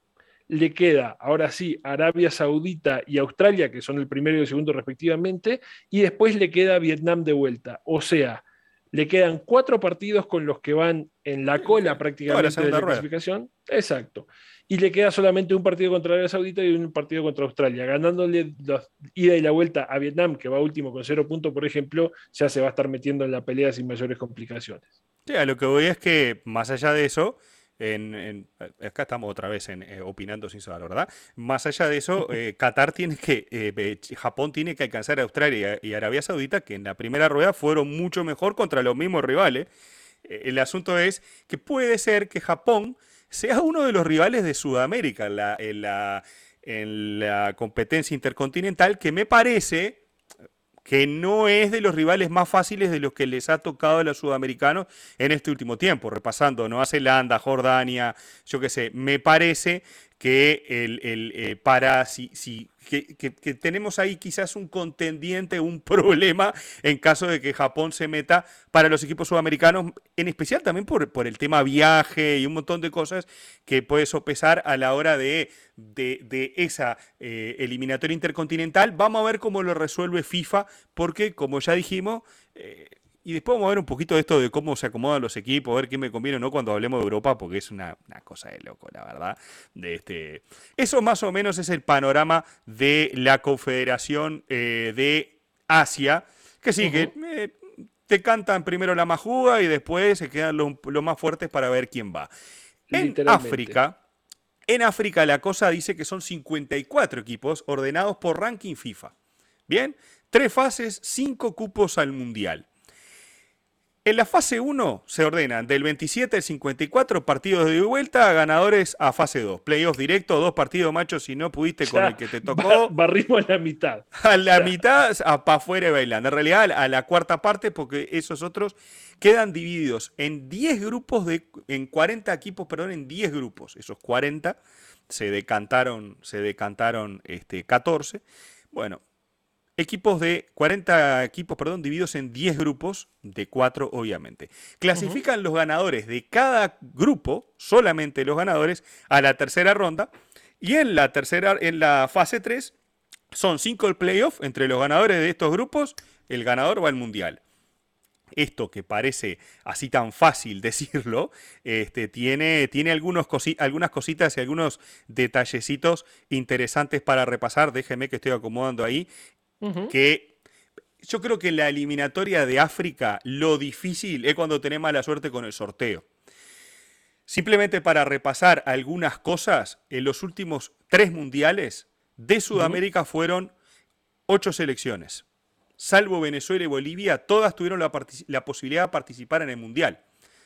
le queda, ahora sí, Arabia Saudita y Australia, que son el primero y el segundo respectivamente, y después le queda Vietnam de vuelta. O sea, le quedan cuatro partidos con los que van en la cola prácticamente de la clasificación. Exacto y le queda solamente un partido contra Arabia Saudita y un partido contra Australia. Ganándole la ida y la vuelta a Vietnam, que va último con cero puntos, por ejemplo, ya se va a estar metiendo en la pelea sin mayores complicaciones. Sí, a lo que voy es que, más allá de eso, en, acá estamos otra vez en, eh, opinando sin saber, ¿verdad? Más allá de eso, eh, Qatar tiene que, eh, Japón tiene que alcanzar a Australia y Arabia Saudita, que en la primera rueda fueron mucho mejor contra los mismos rivales. el asunto es que puede ser que Japón sea uno de los rivales de Sudamérica en la, en la, en la competencia intercontinental, que me parece que no es de los rivales más fáciles de los que les ha tocado a los sudamericanos en este último tiempo, repasando Nueva Zelanda, Jordania, yo qué sé, me parece que el, el eh, para si, si que, tenemos ahí quizás un contendiente, un problema en caso de que Japón se meta para los equipos sudamericanos, en especial también por, por el tema viaje y un montón de cosas que puede sopesar a la hora de, de, esa eh, eliminatoria intercontinental. Vamos a ver cómo lo resuelve FIFA, porque como ya dijimos, eh, y después vamos a ver un poquito de esto de cómo se acomodan los equipos, a ver quién me conviene o no cuando hablemos de Europa, porque es una, cosa de loco, la verdad. De este... Eso más o menos es el panorama de la Confederación eh, de Asia, que sí, que eh, te cantan primero la majuga y después se quedan los lo más fuertes para ver quién va. En África, en África la cosa dice que son 54 equipos ordenados por ranking FIFA. Bien, tres fases, cinco cupos al Mundial. En la fase 1 se ordenan del 27 al 54 partidos de vuelta, ganadores a fase 2. Playoff directo, dos partidos machos si no pudiste con el que te tocó. Barrimos a la mitad. A la mitad, para afuera y bailando. En realidad, a la cuarta parte, porque esos otros quedan divididos en 10 grupos, de, en 40 equipos, perdón, en 10 grupos. Esos 40 se decantaron, se decantaron este, 14. Bueno, equipos de 40 equipos, perdón, divididos en 10 grupos de 4 obviamente. Clasifican los ganadores de cada grupo, solamente los ganadores, a la tercera ronda y en la tercera en la fase 3 son 5 el playoff entre los ganadores de estos grupos, el ganador va al mundial esto que parece así tan fácil decirlo, este, tiene, tiene algunos algunas cositas y algunos detallecitos interesantes para repasar. Déjeme que estoy acomodando ahí. Que yo creo que en la eliminatoria de África lo difícil es cuando tenés mala suerte con el sorteo. Simplemente para repasar algunas cosas, en los últimos tres mundiales de Sudamérica fueron ocho selecciones salvo Venezuela y Bolivia, todas tuvieron la, posibilidad de participar en el Mundial.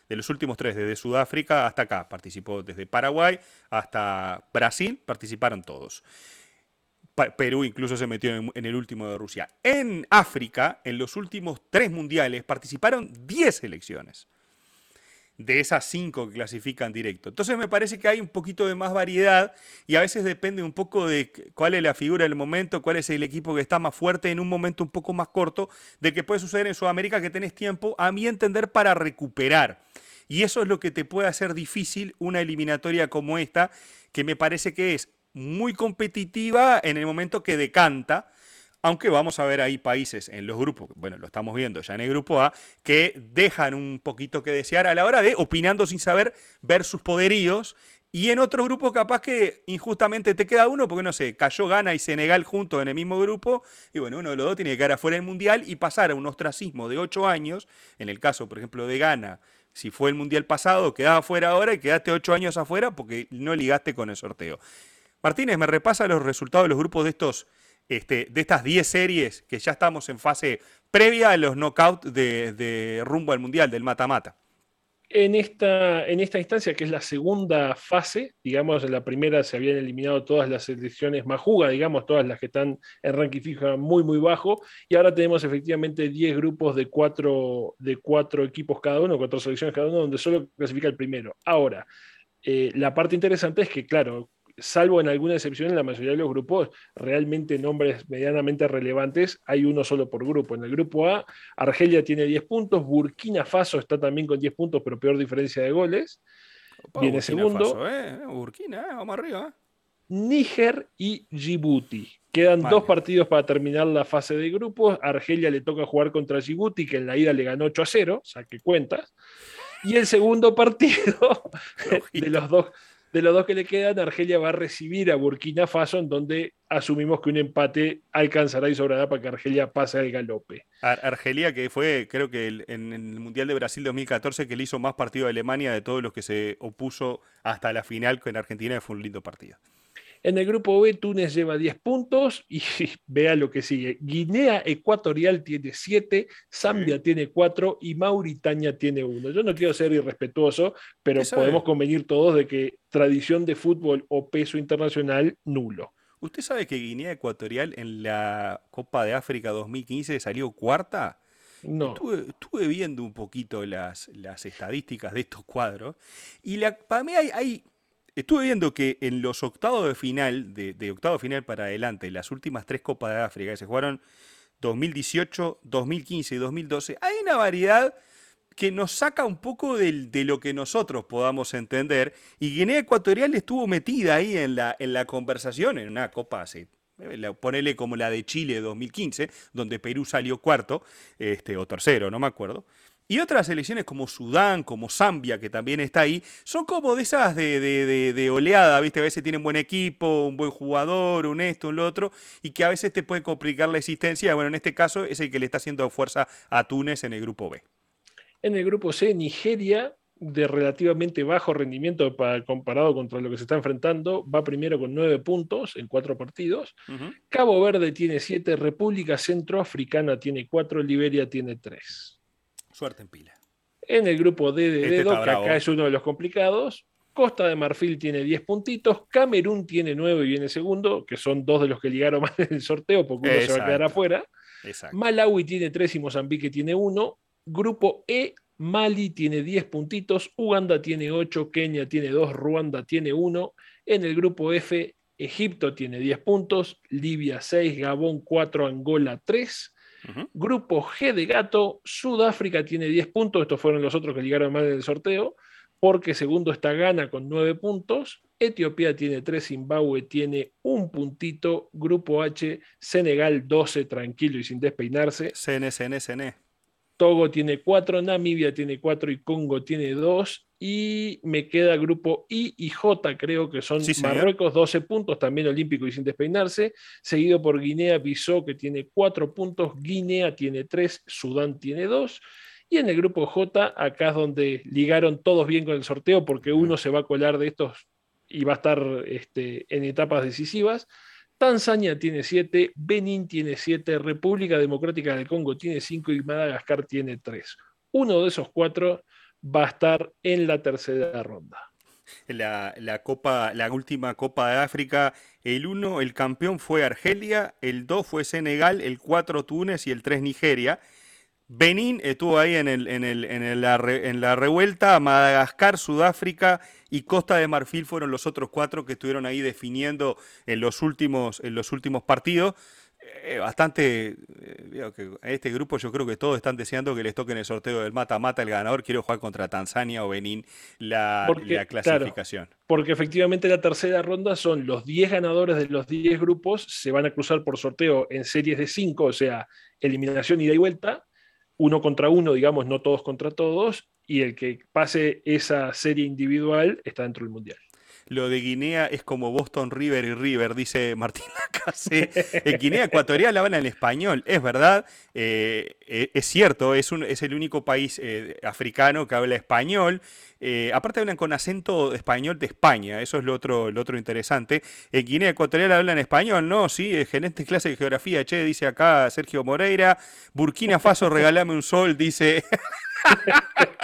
De los últimos tres, desde Sudáfrica hasta acá, participó desde Paraguay hasta Brasil, participaron todos. Perú incluso se metió en el último de Rusia. En África, en los últimos tres mundiales, participaron 10 selecciones de esas cinco que clasifican directo. Entonces me parece que hay un poquito de más variedad y a veces depende un poco de cuál es la figura del momento, cuál es el equipo que está más fuerte en un momento un poco más corto, de que puede suceder en Sudamérica que tenés tiempo, a mi entender, para recuperar. Y eso es lo que te puede hacer difícil una eliminatoria como esta, que me parece que es muy competitiva en el momento que decanta aunque vamos a ver ahí países en los grupos, bueno, lo estamos viendo ya en el grupo A, que dejan un poquito que desear a la hora de, opinando sin saber, ver sus poderíos. Y en otro grupo capaz que injustamente te queda uno, porque no sé, cayó Ghana y Senegal juntos en el mismo grupo, y bueno, uno de los dos tiene que quedar afuera del Mundial y pasar a un ostracismo de ocho años, en el caso, por ejemplo, de Ghana, si fue el Mundial pasado, quedaba afuera ahora y quedaste ocho años afuera porque no ligaste con el sorteo. Martínez, me repasa los resultados de los grupos de estos este, de estas 10 series que ya estamos en fase previa a los knockouts de, rumbo al Mundial, del mata-mata. En esta, en esta instancia, que es la segunda fase, digamos, en la primera se habían eliminado todas las selecciones más jugas, digamos, todas las que están en ranking fija muy, muy bajo, y ahora tenemos efectivamente 10 grupos de cuatro, de cuatro equipos cada uno, cuatro selecciones cada uno, donde solo clasifica el primero. Ahora, eh, la parte interesante es que, claro, salvo en alguna excepción, en la mayoría de los grupos, realmente nombres medianamente relevantes, hay uno solo por grupo. En el grupo A, Argelia tiene 10 puntos, Burkina Faso está también con 10 puntos, pero peor diferencia de goles. Viene segundo. Eh, Burkina, eh, vamos arriba. Níger y Djibouti. Quedan dos partidos para terminar la fase de grupos. Argelia le toca jugar contra Djibouti, que en la ida le ganó 8 a 0, o sea que cuentas. Y el segundo partido de los dos de los dos que le quedan, Argelia va a recibir a Burkina Faso, en donde asumimos que un empate alcanzará y sobrará para que Argelia pase al galope. Argelia, que fue, creo que en el Mundial de Brasil 2014, que le hizo más partido a Alemania de todos los que se opuso hasta la final con Argentina, fue un lindo partido. En el grupo B, Túnez lleva 10 puntos y vea lo que sigue. Guinea Ecuatorial tiene 7, Zambia tiene 4 y Mauritania tiene 1. Yo no quiero ser irrespetuoso, pero podemos convenir todos de que tradición de fútbol o peso internacional nulo. ¿Usted sabe que Guinea Ecuatorial en la Copa de África 2015 salió cuarta? No. Estuve, viendo un poquito las, las estadísticas de estos cuadros y la, para mí hay Estuve viendo que en los octavos de final, de, de final para adelante, las últimas tres Copas de África que se jugaron 2018, 2015 y 2012, hay una variedad que nos saca un poco de, lo que nosotros podamos entender. Y Guinea Ecuatorial estuvo metida ahí en la, en la conversación, en una copa así. Eh, ponele como la de Chile 2015, donde Perú salió cuarto, este, o tercero, no me acuerdo. Y otras selecciones como Sudán, como Zambia, que también está ahí, son como de esas de, de, oleada, ¿viste? A veces tienen buen equipo, un buen jugador, un esto, un lo otro, y que a veces te puede complicar la existencia. Bueno, en este caso es el que le está haciendo fuerza a Túnez en el grupo B. En el grupo C, Nigeria, de relativamente bajo rendimiento para, comparado contra lo que se está enfrentando, va primero con nueve puntos en cuatro partidos. Cabo Verde tiene siete, República Centroafricana tiene cuatro, Liberia tiene tres. Suerte en pila. En el grupo D de este dedo, que acá es uno de los complicados, Costa de Marfil tiene 10 puntitos, Camerún tiene 9 y viene segundo, que son dos de los que llegaron más en el sorteo, porque uno se va a quedar afuera. Malawi tiene 3 y Mozambique tiene 1. Grupo E, Mali tiene 10 puntitos, Uganda tiene 8, Kenia tiene 2, Ruanda tiene 1. En el grupo F, Egipto tiene 10 puntos, Libia 6, Gabón 4, Angola 3. Grupo G de gato, Sudáfrica tiene 10 puntos, estos fueron los otros que llegaron mal en el sorteo, porque segundo está Ghana con 9 puntos, Etiopía tiene 3, Zimbabue tiene un puntito, Grupo H, Senegal 12, tranquilo y sin despeinarse. CN, CN, CN. Togo tiene 4, Namibia tiene 4 y Congo tiene 2. Y me queda grupo I y J, creo que son Marruecos, 12 puntos, también olímpico y sin despeinarse, seguido por Guinea-Bissau, que tiene 4 puntos, Guinea tiene 3, Sudán tiene 2. Y en el grupo J, acá es donde ligaron todos bien con el sorteo, porque uno se va a colar de estos y va a estar este, en etapas decisivas. Tanzania tiene 7, Benín tiene 7, República Democrática del Congo tiene 5 y Madagascar tiene 3. Uno de esos cuatro va a estar en la tercera ronda. La, Copa, la última Copa de África, el 1, el campeón fue Argelia, el 2 fue Senegal, el 4 Túnez y el 3 Nigeria. Benín estuvo ahí en, el, en, el, en, la, en la revuelta, Madagascar, Sudáfrica y Costa de Marfil fueron los otros cuatro que estuvieron ahí definiendo en los últimos, en los últimos partidos. Eh, bastante, eh, que a este grupo yo creo que todos están deseando que les toquen el sorteo del mata-mata el ganador. Quiero jugar contra Tanzania o Benín la, clasificación. porque efectivamente la tercera ronda son los 10 ganadores de los 10 grupos, se van a cruzar por sorteo en series de 5, o sea, eliminación ida y vuelta uno contra uno, digamos, no todos contra todos, y el que pase esa serie individual está dentro del Mundial. Lo de Guinea es como Boston River y River, dice Martín Lacase. En Guinea Ecuatorial hablan en español, es verdad, eh, eh, es cierto, es, el único país eh, africano que habla español. aparte hablan con acento español de España, eso es lo otro, lo otro interesante. En Guinea Ecuatorial hablan español, ¿no? Sí, gerente clase de geografía, che, dice acá Sergio Moreira. Burkina Faso, regálame un sol, dice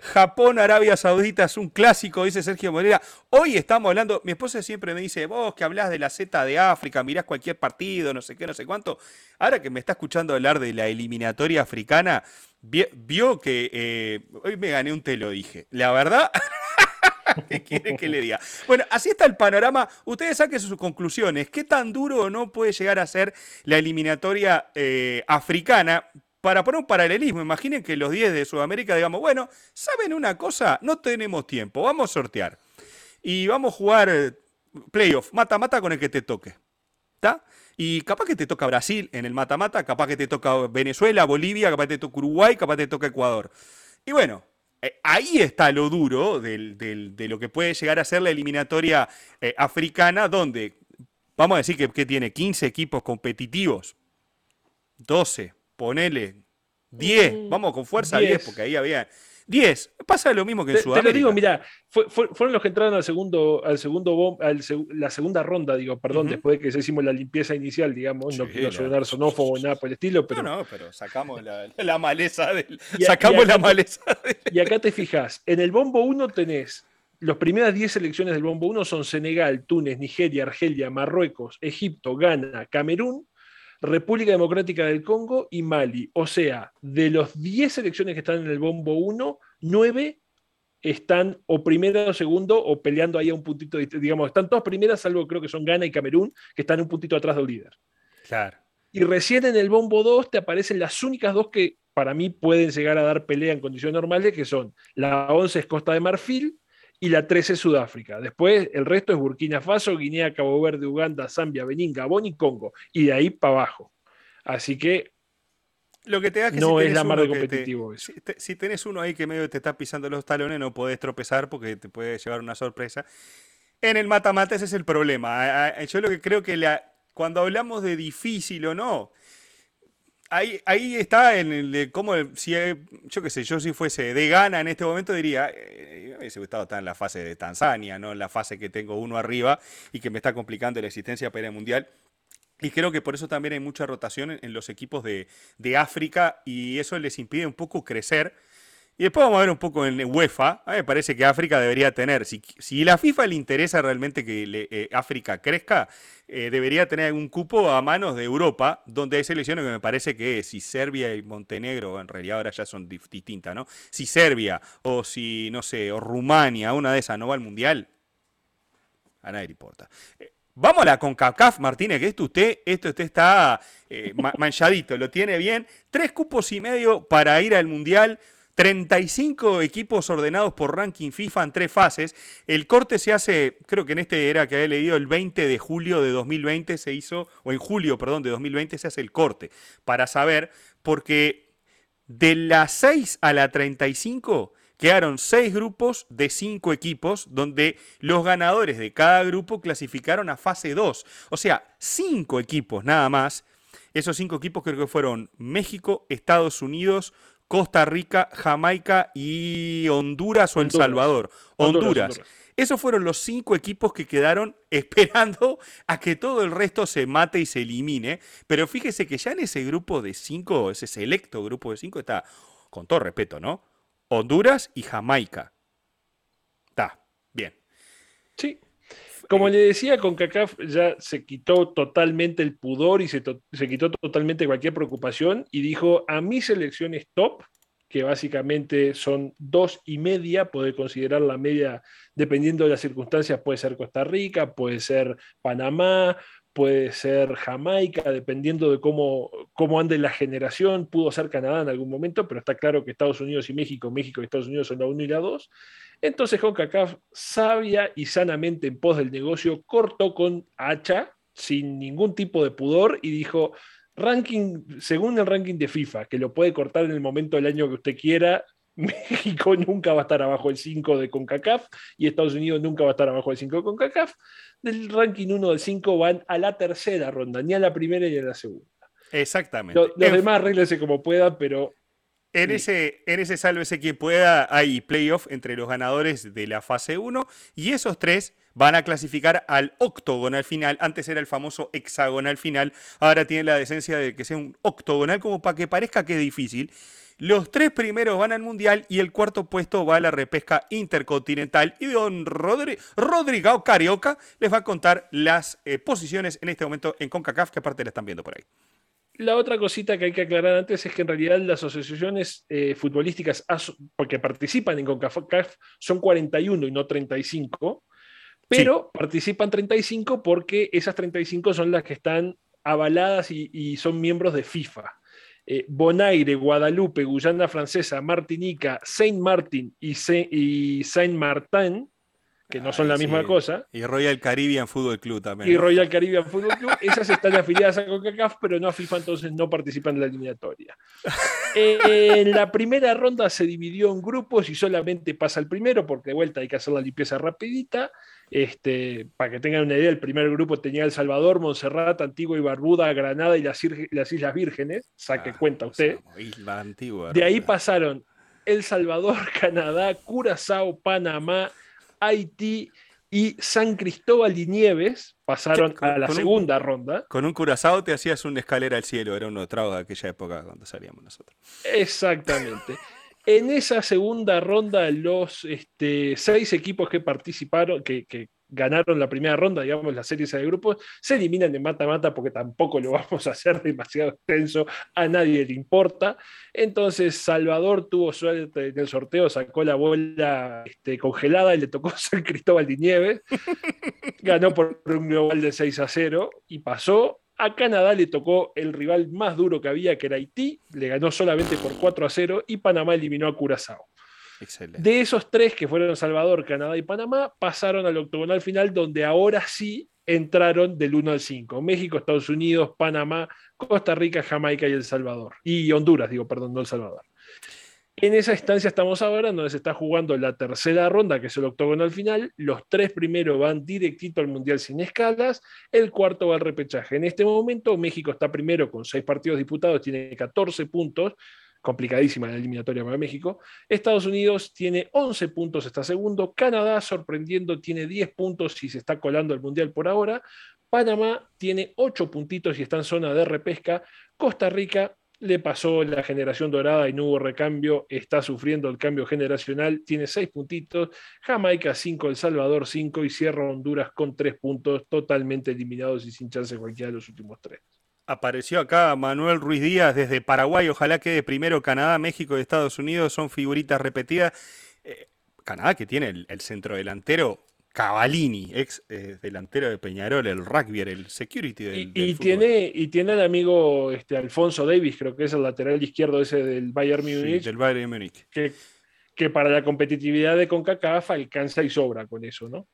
Japón, Arabia Saudita es un clásico, dice Sergio Morera. Hoy estamos hablando, mi esposa siempre me dice, vos que hablas de la Z de África, mirás cualquier partido, no sé qué, no sé cuánto. Ahora que me está escuchando hablar de la eliminatoria africana, vio que eh, hoy me gané un te lo dije. La verdad... ¿Qué quiere que le diga? Bueno, así está el panorama. Ustedes saquen sus conclusiones. ¿Qué tan duro o no puede llegar a ser la eliminatoria eh, africana? Para poner un paralelismo, imaginen que los 10 de Sudamérica digamos, bueno, ¿saben una cosa? No tenemos tiempo, vamos a sortear. Y vamos a jugar eh, playoff, mata-mata con el que te toque. ¿Está? Y capaz que te toca Brasil en el mata-mata, capaz que te toca Venezuela, Bolivia, capaz que te toca Uruguay, capaz que te toca Ecuador. Y bueno, eh, ahí está lo duro de lo que puede llegar a ser la eliminatoria eh, africana, donde vamos a decir que, que tiene 15 equipos competitivos, 12 ponele 10, mm, vamos con fuerza 10, porque ahí había 10. Pasa lo mismo que en Sudamérica. Te lo digo, mira, fueron los que entraron al segundo, al segundo la segunda ronda, digo, perdón, después de que hicimos la limpieza inicial, digamos, no quiero sonar sonófobo nada por el estilo, pero. No, no, pero sacamos la, maleza del. sacamos la maleza Y acá te fijas, en el bombo 1 tenés. Las primeras 10 selecciones del bombo 1 son Senegal, Túnez, Nigeria, Argelia, Marruecos, Egipto, Ghana, Camerún, República Democrática del Congo y Mali. O sea, de los 10 selecciones que están en el bombo 1, 9 están o primero o segundo o peleando ahí a un puntito, digamos, están todas primeras, salvo creo que son Ghana y Camerún, que están un puntito atrás del líder. Claro. Y recién en el bombo 2 te aparecen las únicas dos que para mí pueden llegar a dar pelea en condiciones normales, que son la 11 es Costa de Marfil y la 13 es Sudáfrica. Después el resto es Burkina Faso, Guinea, Cabo Verde, Uganda, Zambia, Benín, Gabón y Congo. Y de ahí para abajo. Así que lo que te da que no es la mar de competitivo. si, tenés uno ahí que medio te está pisando los talones, no podés tropezar porque te puede llevar una sorpresa. En el mata-mata ese es el problema. Yo lo que creo que la, cuando hablamos de difícil o no, Ahí, ahí está en el de cómo, si, yo qué sé, yo si fuese de gana en este momento diría, eh, hubiese gustado estar en la fase de Tanzania, no en la fase que tengo uno arriba y que me está complicando la existencia para el Mundial. Y creo que por eso también hay mucha rotación en, los equipos de, de África y eso les impide un poco crecer y después vamos a ver un poco en UEFA. A mí me parece que África debería tener, si, si la FIFA le interesa realmente que eh, África crezca, eh, debería tener un cupo a manos de Europa, donde hay selecciones que me parece que si Serbia y Montenegro, en realidad ahora ya son distintas, ¿no? Si Serbia o si, no sé, o Rumania, una de esas no va al Mundial, A nadie le importa. Eh, vamos a la CONCACAF, Martínez, que esto usted, esto usted está eh, manchadito, lo tiene bien. Tres cupos y medio para ir al Mundial. 35 equipos ordenados por ranking FIFA en tres fases. El corte se hace, creo que en este era que había leído, el 20 de julio de 2020 se hizo, o en julio, perdón, de 2020 se hace el corte, para saber, porque de la 6 a la 35 quedaron 6 grupos de 5 equipos, donde los ganadores de cada grupo clasificaron a fase 2. O sea, 5 equipos nada más. Esos 5 equipos creo que fueron México, Estados Unidos, Costa Rica, Jamaica y Honduras o El Salvador. Honduras. Esos fueron los cinco equipos que quedaron esperando a que todo el resto se mate y se elimine. Pero fíjese que ya en ese grupo de cinco, ese selecto grupo de cinco, está, con todo respeto, ¿no? Honduras y Jamaica. Está, bien. Sí. Como le decía, con CACAF ya se quitó totalmente el pudor y se, quitó totalmente cualquier preocupación y dijo, a mis selecciones top, que básicamente son dos y media, puede considerar la media dependiendo de las circunstancias, puede ser Costa Rica, puede ser Panamá, puede ser Jamaica, dependiendo de cómo, cómo ande la generación, pudo ser Canadá en algún momento, pero está claro que Estados Unidos y México, México y Estados Unidos son la 1 y la 2. Entonces CONCACAF, sabia y sanamente en pos del negocio, cortó con hacha, sin ningún tipo de pudor, y dijo, ranking, según el ranking de FIFA, que lo puede cortar en el momento del año que usted quiera, México nunca va a estar abajo del 5 de CONCACAF y Estados Unidos nunca va a estar abajo del 5 de CONCACAF. Del ranking 1 del 5 van a la tercera ronda, ni a la primera ni a la segunda. Exactamente. Los, demás arréglense como puedan, pero en ese, en ese sálvese quien pueda, hay playoff entre los ganadores de la fase 1 y esos tres van a clasificar al octogonal final. Antes era el famoso hexagonal final, ahora tiene la decencia de que sea un octogonal como para que parezca que es difícil. Los tres primeros van al Mundial y el cuarto puesto va a la repesca intercontinental. Y don Rodri Rodrigo Carioca les va a contar las eh, posiciones en este momento en CONCACAF, que aparte la están viendo por ahí. La otra cosita que hay que aclarar antes es que en realidad las asociaciones eh, futbolísticas porque participan en CONCACAF son 41 y no 35, pero participan 35 porque esas 35 son las que están avaladas y, son miembros de FIFA. Eh, Bonaire, Guadalupe, Guyana Francesa, Martinica, Saint Martin y Saint Martin que no son la misma cosa. Y Royal Caribbean Football Club también. Y Royal Caribbean Football Club, esas están afiliadas a CONCACAF, pero no a FIFA, entonces no participan en la eliminatoria. en la primera ronda se dividió en grupos y solamente pasa el primero, porque de vuelta hay que hacer la limpieza rapidita. Este, para que tengan una idea, el primer grupo tenía El Salvador, Montserrat, Antigua y Barbuda, Granada y las, Islas Vírgenes. Saque ah, cuenta usted. Isla Antigua. De ahí pasaron El Salvador, Canadá, Curazao, Panamá, Haití y San Cristóbal y Nieves pasaron a la segunda ronda. Con un curazao te hacías una escalera al cielo, era un trago de aquella época cuando salíamos nosotros. Exactamente. en esa segunda ronda, los este, seis equipos que participaron, que, ganaron la primera ronda, digamos, la serie de grupos, se eliminan de mata-mata porque tampoco lo vamos a hacer demasiado extenso, a nadie le importa. Entonces, Salvador tuvo suerte en el sorteo, sacó la bola este, congelada y le tocó San Cristóbal de Nieves, ganó por un global de 6 a 0 y pasó. A Canadá le tocó el rival más duro que había, que era Haití, le ganó solamente por 4 a 0 y Panamá eliminó a Curazao. De esos tres que fueron Salvador, Canadá y Panamá, pasaron al octogonal final, donde ahora sí entraron del 1 al 5. México, Estados Unidos, Panamá, Costa Rica, Jamaica y El Salvador. Y Honduras, digo, perdón, no El Salvador. En esa instancia estamos ahora, donde se está jugando la tercera ronda, que es el octogonal final. Los tres primeros van directito al Mundial sin escalas. El cuarto va al repechaje. En este momento, México está primero con seis partidos disputados, tiene 14 puntos complicadísima la eliminatoria para México. Estados Unidos tiene 11 puntos, está segundo. Canadá, sorprendiendo, tiene 10 puntos y se está colando al Mundial por ahora. Panamá tiene 8 puntitos y está en zona de repesca. Costa Rica le pasó la generación dorada y no hubo recambio, está sufriendo el cambio generacional, tiene 6 puntitos. Jamaica 5, El Salvador 5 y cierra Honduras con 3 puntos, totalmente eliminados y sin chance cualquiera de los últimos 3. Apareció acá Manuel Ruiz Díaz desde Paraguay. Ojalá que de primero Canadá, México y Estados Unidos son figuritas repetidas. Eh, Canadá que tiene el, centro delantero Cavalini, ex eh, delantero de Peñarol, el rugby, el security del, y, tiene y tiene el amigo este, Alfonso Davis, creo que es el lateral izquierdo ese del Bayern Múnich. del Bayern Múnich. Que, que para la competitividad de CONCACAF alcanza y sobra con eso, ¿no?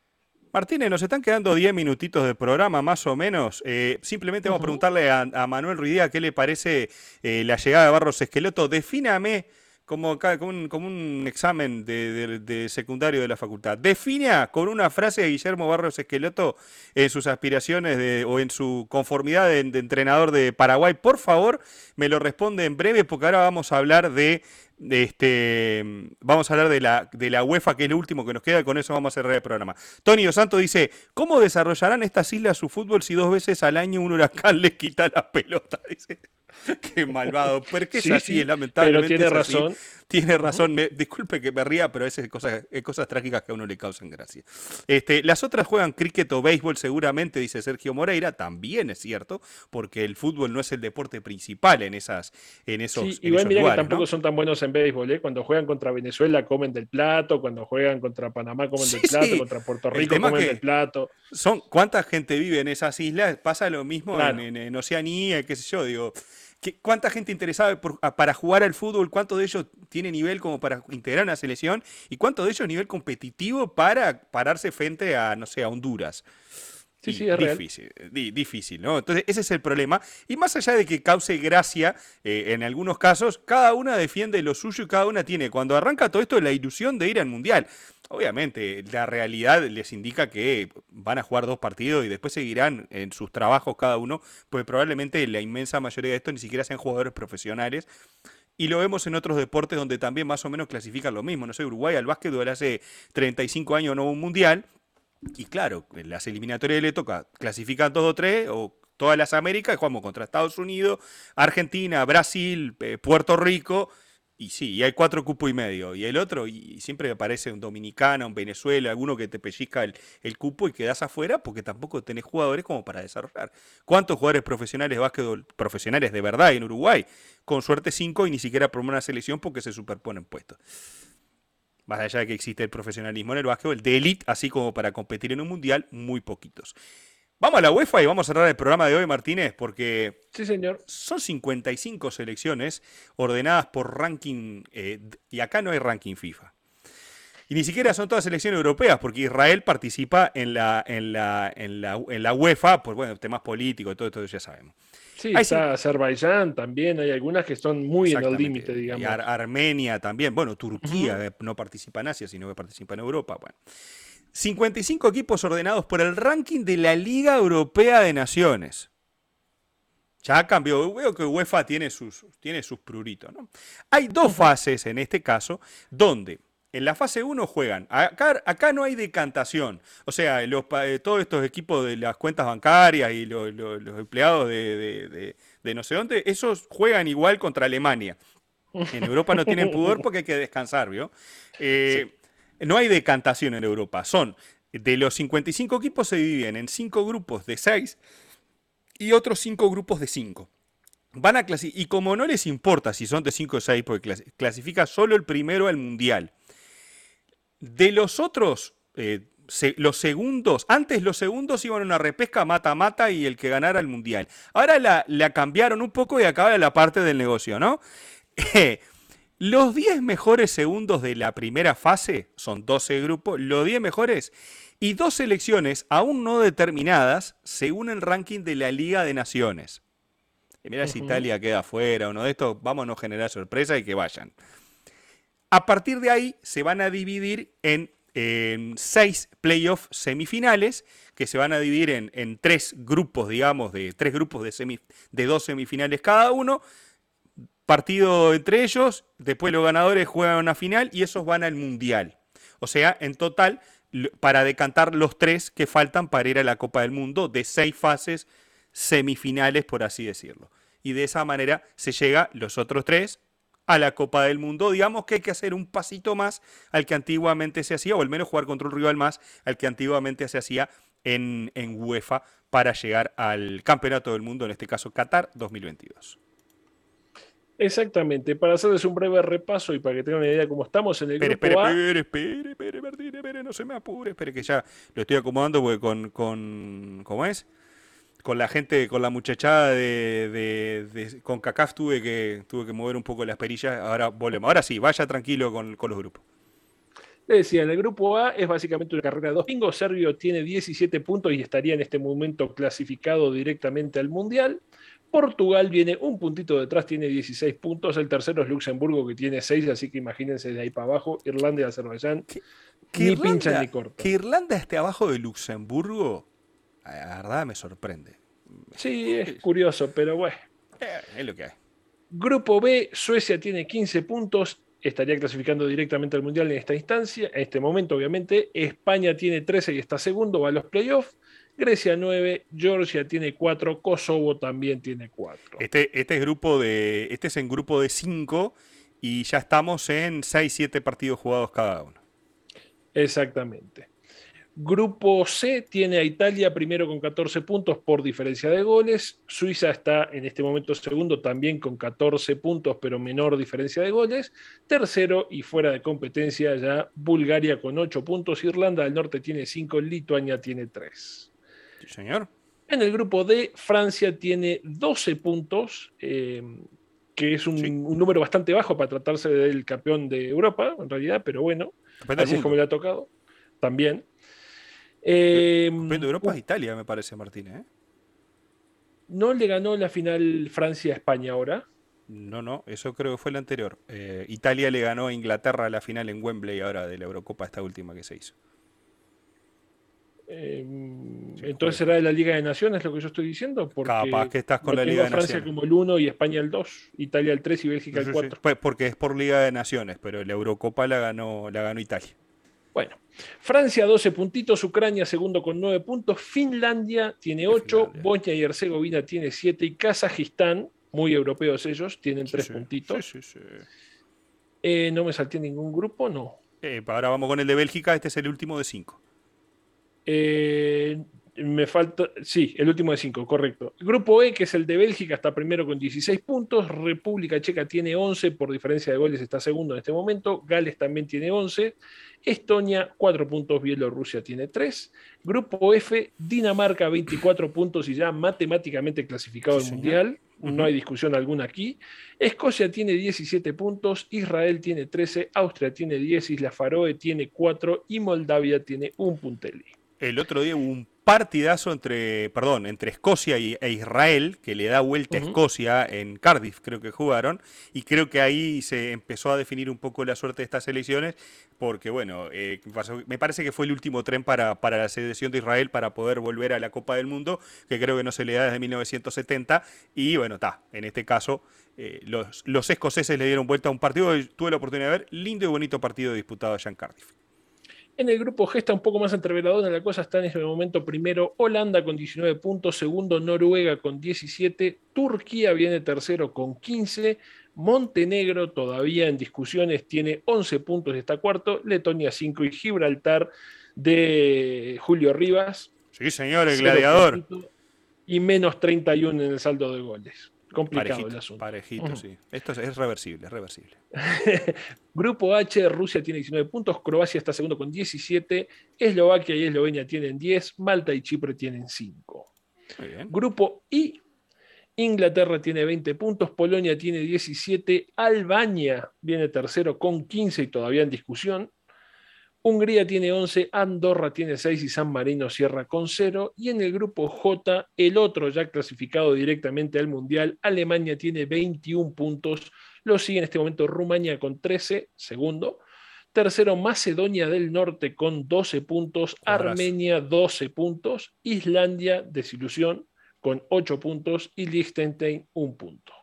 Martínez, nos están quedando 10 minutitos de programa, más o menos. Eh, simplemente vamos a preguntarle a, Manuel Ruidía qué le parece eh, la llegada de Barros Esqueloto. Defíname como, como, un, examen de, secundario de la facultad. Defina con una frase de Guillermo Barros Esqueloto en sus aspiraciones de, o en su conformidad de, entrenador de Paraguay. Por favor, me lo responde en breve porque ahora vamos a hablar de este, vamos a hablar de la, de la UEFA, que es lo último que nos queda, con eso vamos a cerrar el programa. Tony Santos dice, ¿cómo desarrollarán estas islas su fútbol si dos veces al año un huracán les quita la pelota? Dice. Qué malvado. Porque es así, lamentablemente. Pero tiene razón. Tiene razón. disculpe que me ría, pero es cosas, cosas trágicas que a uno le causan gracia. Este, las otras juegan cricket o béisbol, seguramente, dice Sergio Moreira. También es cierto, porque el fútbol no es el deporte principal en, esas, en esos. Sí, igual mira que tampoco son tan buenos en béisbol. ¿eh? Cuando juegan contra Venezuela, comen del plato. Cuando juegan contra Panamá, comen del plato. Contra Puerto Rico, comen del plato. Son, ¿Cuánta gente vive en esas islas? Pasa lo mismo en, en Oceanía, qué sé yo. Digo. ¿Cuánta gente interesada para jugar al fútbol? ¿Cuánto de ellos tiene nivel como para integrar una selección? ¿Y cuánto de ellos nivel competitivo para pararse frente a, no sé, a Honduras? Sí, sí, es difícil, difícil, ¿no? Entonces, ese es el problema. Y más allá de que cause gracia, eh, en algunos casos, cada una defiende lo suyo y cada una tiene, cuando arranca todo esto, la ilusión de ir al Mundial. Obviamente, la realidad les indica que van a jugar dos partidos y después seguirán en sus trabajos cada uno, pues probablemente la inmensa mayoría de estos ni siquiera sean jugadores profesionales. Y lo vemos en otros deportes donde también más o menos clasifican lo mismo. No sé, Uruguay al básquetbol hace 35 años no hubo un mundial y claro, las eliminatorias le toca clasificar dos o tres o todas las Américas jugamos contra Estados Unidos, Argentina, Brasil, eh, Puerto Rico. Y sí, y hay cuatro cupos y medio. Y el otro, y siempre aparece un dominicano, un Venezuela, alguno que te pellizca el, el, cupo y quedas afuera porque tampoco tenés jugadores como para desarrollar. ¿Cuántos jugadores profesionales de básquetbol, profesionales de verdad en Uruguay? Con suerte cinco y ni siquiera por una selección porque se superponen puestos más allá de que existe el profesionalismo en el básquetbol, de élite, así como para competir en un mundial, muy poquitos. Vamos a la UEFA y vamos a cerrar el programa de hoy, Martínez, porque sí, señor. son 55 selecciones ordenadas por ranking, eh, y acá no hay ranking FIFA. Y ni siquiera son todas selecciones europeas, porque Israel participa en la, en la, en la, en la UEFA por bueno, temas políticos, todo esto ya sabemos. Sí, está Azerbaiyán también, hay algunas que están muy en el límite, digamos. Y Armenia también, bueno, Turquía eh, no participa en Asia, sino que participa en Europa. Bueno. 55 equipos ordenados por el ranking de la Liga Europea de Naciones. Ya cambió, veo que UEFA tiene sus, tiene sus pruritos. ¿no? Hay dos fases en este caso donde en la fase 1 juegan. Acá, acá, no hay decantación. O sea, los, eh, todos estos equipos de las cuentas bancarias y los, empleados de, no sé dónde, esos juegan igual contra Alemania. En Europa no tienen pudor porque hay que descansar, ¿vio? Eh, no hay decantación en Europa. Son, de los 55 equipos se dividen en 5 grupos de 6 y otros 5 grupos de 5. Van a y como no les importa si son de 5 o 6, porque clasifica solo el primero al mundial. De los otros, eh, los segundos, antes los segundos iban a una repesca mata-mata y el que ganara el mundial. Ahora la, la cambiaron un poco y acaba la parte del negocio, ¿no? los 10 mejores segundos de la primera fase, son 12 grupos, los 10 mejores y dos selecciones aún no determinadas según el ranking de la Liga de Naciones. Y mira si Italia queda fuera, uno de estos, vamos a no generar sorpresa y que vayan. A partir de ahí se van a dividir en, seis playoffs semifinales, que se van a dividir en, tres grupos, digamos, de tres grupos de, de dos semifinales cada uno. Partido entre ellos, después los ganadores juegan una final y esos van al mundial. O sea, en total, para decantar los tres que faltan para ir a la Copa del Mundo, de seis fases semifinales, por así decirlo. Y de esa manera se llega los otros tres a la Copa del Mundo. Digamos que hay que hacer un pasito más al que antiguamente se hacía, o al menos jugar contra un rival más al que antiguamente se hacía en, en UEFA para llegar al Campeonato del Mundo, en este caso Qatar 2022. Exactamente, para hacerles un breve repaso y para que tengan una idea de cómo estamos en el espere, grupo espere, A. Espere, espere, espere, espere, no se me apure, espere que ya lo estoy acomodando porque con, con ¿cómo es? Con la gente, con la muchachada de, de, con CACAF tuve que, tuve que mover un poco las perillas, ahora volvemos. Ahora sí, vaya tranquilo con, con los grupos. Le decía, en el grupo A es básicamente una carrera de dos pingos. Serbio tiene 17 puntos y estaría en este momento clasificado directamente al Mundial. Portugal viene un puntito detrás, tiene 16 puntos. El tercero es Luxemburgo, que tiene 6, así que imagínense de ahí para abajo. Irlanda y Azerbaiyán. ni Irlanda, pinchan ni cortan. Que Irlanda esté abajo de Luxemburgo, la verdad me sorprende. Sí, es curioso, pero bueno. Eh, es lo que hay. Grupo B, Suecia tiene 15 puntos, estaría clasificando directamente al Mundial en esta instancia, en este momento obviamente. España tiene 13 y está segundo, va a los playoffs. Grecia 9, Georgia tiene 4, Kosovo también tiene 4. Este, este, es grupo de, este es en grupo de 5 y ya estamos en 6-7 partidos jugados cada uno. Exactamente. Grupo C tiene a Italia primero con 14 puntos por diferencia de goles. Suiza está en este momento segundo también con 14 puntos, pero menor diferencia de goles. Tercero y fuera de competencia ya Bulgaria con 8 puntos. Irlanda del Norte tiene 5, Lituania tiene 3 señor. En el grupo D, Francia tiene 12 puntos, eh, que es un, número bastante bajo para tratarse del campeón de Europa, en realidad, pero bueno, así es como le ha tocado. También. el campeón de eh, Europa es Italia, me parece, Martínez. ¿eh? ¿No le ganó la final Francia a España ahora? No, no, eso creo que fue el anterior. Italia le ganó a Inglaterra la final en Wembley ahora de la Eurocopa, esta última que se hizo. Em, entonces será de la Liga de Naciones lo que yo estoy diciendo. Porque Capaz que estás con la Liga de Francia como el 1 y España el 2, Italia el 3 y Bélgica el 4. Pues porque es por Liga de Naciones, pero la Eurocopa la ganó, la ganó Italia. Bueno, Francia 12 puntitos, Ucrania segundo con 9 puntos, Finlandia tiene 8, Bosnia y Herzegovina tiene 7 y Kazajistán, muy europeos ellos, tienen 3 puntitos. Eh, no me salté ningún grupo, no. Eh, ahora vamos con el de Bélgica, este es el último de 5. Eh, me falta, sí, el último de cinco, correcto. grupo E, que es el de Bélgica, está primero con 16 puntos. República Checa tiene 11, por diferencia de goles está segundo en este momento. Gales también tiene 11. Estonia, 4 puntos. Bielorrusia tiene 3. Grupo F, Dinamarca, 24 puntos y ya matemáticamente clasificado al Mundial. No hay discusión alguna aquí. Escocia tiene 17 puntos, Israel tiene 13, Austria tiene 10, Isla Faroe tiene 4 y Moldavia tiene un punteli el otro día hubo un partidazo entre, perdón, entre Escocia e Israel, que le da vuelta a Escocia en Cardiff, creo que jugaron, y creo que ahí se empezó a definir un poco la suerte de estas elecciones, porque bueno, eh, me parece que fue el último tren para, para la selección de Israel para poder volver a la Copa del Mundo, que creo que no se le da desde 1970, y bueno, está, en este caso eh, los, los escoceses le dieron vuelta a un partido, tuve la oportunidad de ver, lindo y bonito partido disputado allá en Cardiff. En el grupo G está un poco más entreveradora la cosa. Está en este momento primero Holanda con 19 puntos, segundo Noruega con 17, Turquía viene tercero con 15, Montenegro todavía en discusiones tiene 11 puntos y está cuarto, Letonia 5 y Gibraltar de Julio Rivas. Sí, señor, el gladiador. Y menos 31 en el saldo de goles. Complicado el asunto. Parejito, sí. Esto es, reversible, es reversible. Grupo H, Rusia tiene 19 puntos, Croacia está segundo con 17, Eslovaquia y Eslovenia tienen 10, Malta y Chipre tienen 5. Grupo I, Inglaterra tiene 20 puntos, Polonia tiene 17, Albania viene tercero con 15 y todavía en discusión, Hungría tiene 11, Andorra tiene 6 y San Marino cierra con 0. Y en el grupo J, el otro ya clasificado directamente al Mundial, Alemania tiene 21 puntos. Lo sigue en este momento Rumania con 13, segundo. Tercero, Macedonia del Norte con 12 puntos. Armenia 12 puntos. Islandia, desilusión, con 8 puntos. Y Liechtenstein, 1 punto.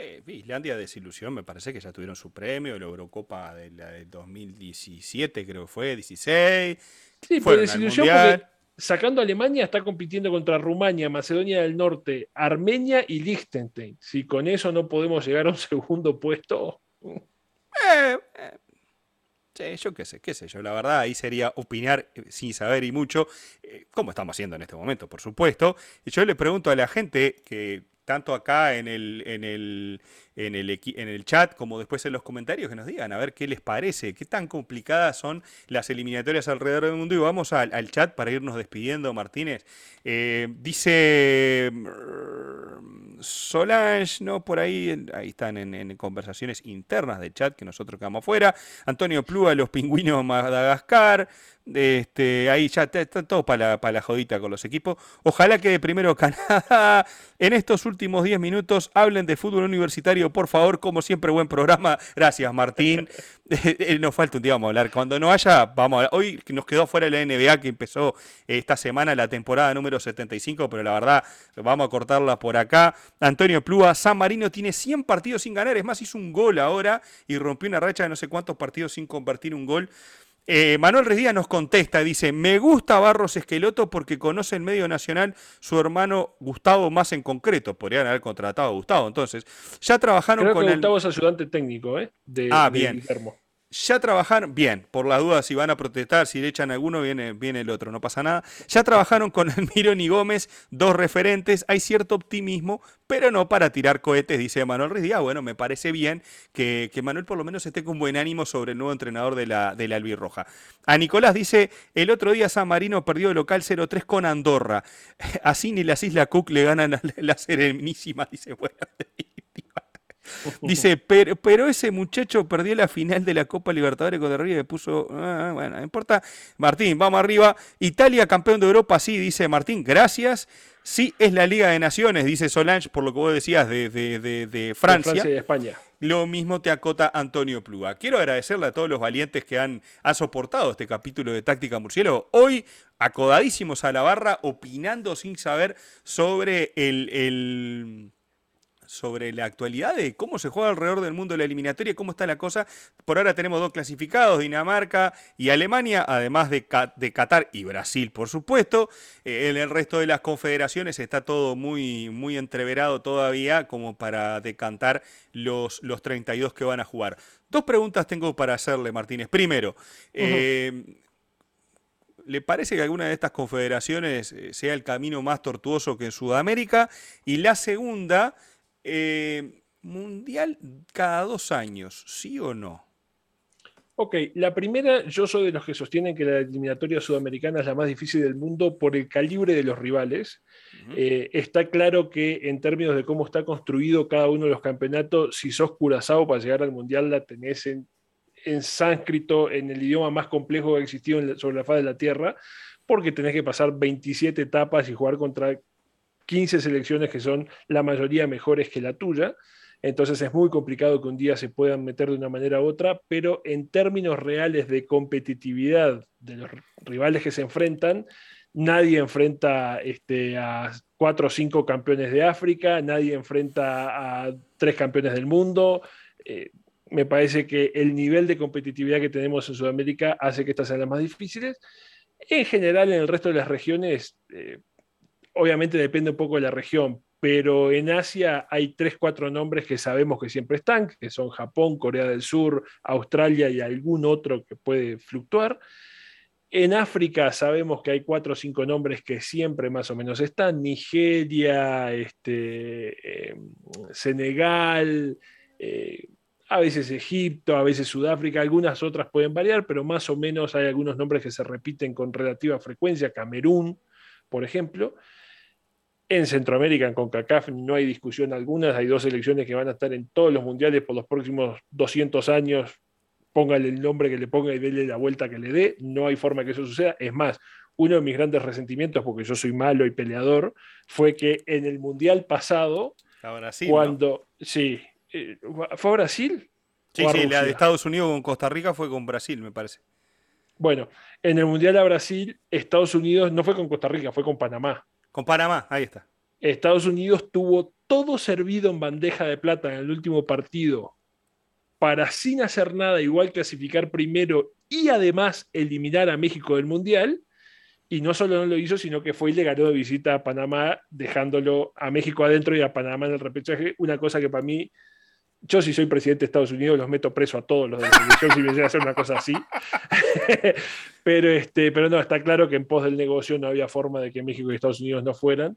Eh, Islandia desilusión, me parece que ya tuvieron su premio, la Eurocopa de la del 2017 creo que fue, 16. Sí, fue desilusión porque sacando a Alemania está compitiendo contra Rumania, Macedonia del Norte, Armenia y Liechtenstein. Si con eso no podemos llegar a un segundo puesto... Eh, eh, sí, yo qué sé, qué sé yo. La verdad, ahí sería opinar sin saber y mucho, como estamos haciendo en este momento, por supuesto. Y yo le pregunto a la gente que tanto acá en el, en el, en el, en el chat como después en los comentarios, que nos digan a ver qué les parece, qué tan complicadas son las eliminatorias alrededor del mundo. Y vamos al, chat para irnos despidiendo, Martínez. Eh, dice mm, Solange, no, por ahí, ahí están en, conversaciones internas de chat que nosotros quedamos fuera. Antonio Plúa, los pingüinos Madagascar. Este, ahí ya está todo para la, la jodita con los equipos. Ojalá que de primero Canadá. En estos últimos 10 minutos hablen de fútbol universitario, por favor. Como siempre, buen programa. Gracias, Martín. Eh, nos falta un día, vamos a hablar. Cuando no haya, vamos a hablar. Hoy nos quedó fuera la NBA que empezó esta semana la temporada número 75, pero la verdad, vamos a cortarla por acá. Antonio Plúa, San Marino tiene 100 partidos sin ganar. Es más, hizo un gol ahora y rompió una racha de no sé cuántos partidos sin convertir un gol. Eh, Manuel Redía nos contesta, dice, me gusta Barros Esqueloto porque conoce el medio nacional su hermano Gustavo más en concreto. Podrían haber contratado a Gustavo. Entonces, ya trabajaron Creo con que Gustavo es ayudante técnico, ¿eh? De, ah, bien ya trabajaron, bien, por la duda si van a protestar, si le echan a alguno, viene, viene el otro, no pasa nada. Ya trabajaron con Almirón y Gómez, dos referentes, hay cierto optimismo, pero no para tirar cohetes, dice Manuel Ruiz. Ah, bueno, me parece bien que, Manuel por lo menos esté con buen ánimo sobre el nuevo entrenador de la, de la Albirroja. A Nicolás dice, el otro día San Marino perdió el local 0-3 con Andorra. Así ni las Islas Cook le ganan a la Serenísima, dice, bueno. Dice, pero, pero, ese muchacho perdió la final de la Copa Libertadores con River y puso. Ah, bueno, no importa. Martín, vamos arriba. Italia, campeón de Europa, sí, dice Martín, gracias. Sí, es la Liga de Naciones, dice Solange, por lo que vos decías de, de, Francia. Francia y España. Lo mismo te acota Antonio Pluga. Quiero agradecerle a todos los valientes que han, soportado este capítulo de Táctica Murciélago. Hoy, acodadísimos a la barra, opinando sin saber sobre el sobre la actualidad de cómo se juega alrededor del mundo la eliminatoria, cómo está la cosa. Por ahora tenemos dos clasificados, Dinamarca y Alemania, además de, de Qatar y Brasil, por supuesto. Eh, en el resto de las confederaciones está todo muy, muy entreverado todavía como para decantar los, los 32 que van a jugar. Dos preguntas tengo para hacerle, Martínez. Primero, eh, ¿Le parece que alguna de estas confederaciones eh, sea el camino más tortuoso que en Sudamérica? Y la segunda, eh, mundial cada dos años, ¿sí o no? Ok, la primera, yo soy de los que sostienen que la eliminatoria sudamericana es la más difícil del mundo por el calibre de los rivales. Eh, está claro que en términos de cómo está construido cada uno de los campeonatos, si sos Curazao para llegar al mundial la tenés en, sánscrito, en el idioma más complejo que ha existido sobre la faz de la Tierra, porque tenés que pasar 27 etapas y jugar contra 15 selecciones que son la mayoría mejores que la tuya. Entonces es muy complicado que un día se puedan meter de una manera u otra, pero en términos reales de competitividad de los rivales que se enfrentan, nadie enfrenta este, a cuatro o cinco campeones de África, nadie enfrenta a tres campeones del mundo. Eh, me parece que el nivel de competitividad que tenemos en Sudamérica hace que estas sean las más difíciles. En general, en el resto de las regiones, eh, obviamente depende un poco de la región, pero en Asia hay tres, cuatro nombres que sabemos que siempre están, que son Japón, Corea del Sur, Australia y algún otro que puede fluctuar. En África sabemos que hay cuatro o cinco nombres que siempre más o menos están, Nigeria, este, eh, Senegal, eh, a veces Egipto, a veces Sudáfrica, algunas otras pueden variar, pero más o menos hay algunos nombres que se repiten con relativa frecuencia, Camerún, por ejemplo. En Centroamérica, en CONCACAF, no hay discusión alguna. Hay dos selecciones que van a estar en todos los mundiales por los próximos 200 años. Póngale el nombre que le ponga y déle la vuelta que le dé. No hay forma que eso suceda. Es más, uno de mis grandes resentimientos, porque yo soy malo y peleador, fue que en el mundial pasado, cuando. Sí, eh, ¿fue a Brasil? Sí, sí, la de Estados Unidos con Costa Rica fue con Brasil, me parece. Bueno, en el Mundial a Brasil, Estados Unidos no fue con Costa Rica, fue con Panamá. Con Panamá, ahí está. Estados Unidos tuvo todo servido en bandeja de plata en el último partido para sin hacer nada igual clasificar primero y además eliminar a México del Mundial. Y no solo no lo hizo, sino que fue y le ganó de visita a Panamá, dejándolo a México adentro y a Panamá en el repechaje. Una cosa que para mí yo si soy presidente de Estados Unidos los meto preso a todos los de la selección si me llega a hacer una cosa así. pero, este, pero no, está claro que en pos del negocio no había forma de que México y Estados Unidos no fueran.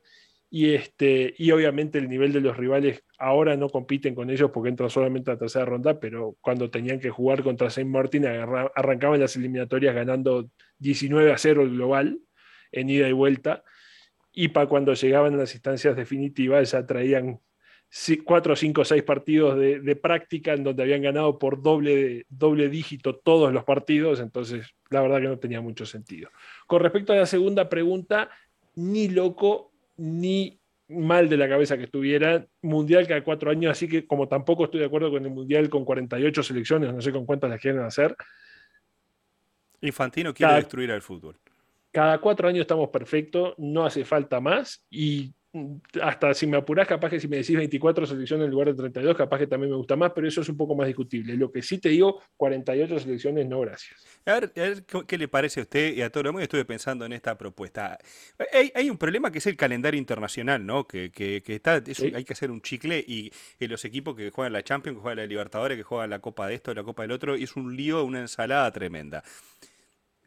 Y, este, y obviamente el nivel de los rivales ahora no compiten con ellos porque entran solamente a la tercera ronda, pero cuando tenían que jugar contra Saint Martin arrancaban las eliminatorias ganando 19 a 0 el global en ida y vuelta. Y para cuando llegaban a las instancias definitivas ya traían cuatro, cinco, seis partidos de, práctica en donde habían ganado por doble, doble dígito todos los partidos, entonces la verdad que no tenía mucho sentido. Con respecto a la segunda pregunta, ni loco ni mal de la cabeza que estuviera. Mundial cada cuatro años, así que como tampoco estoy de acuerdo con el Mundial con 48 selecciones, no sé con cuántas las quieren hacer. Infantino quiere destruir al fútbol. Cada cuatro años estamos perfectos, no hace falta más y hasta si me apurás, capaz que si me decís 24 selecciones en lugar de 32, capaz que también me gusta más, pero eso es un poco más discutible. Lo que sí te digo, 48 selecciones, no gracias. A ver, qué le parece a usted y a todo el mundo. Estuve pensando en esta propuesta. Hay, un problema que es el calendario internacional, ¿no? Que, está, hay que hacer un chicle y, los equipos que juegan la Champions, que juegan la Libertadores, que juegan la Copa de esto, la Copa del otro, y es un lío, una ensalada tremenda.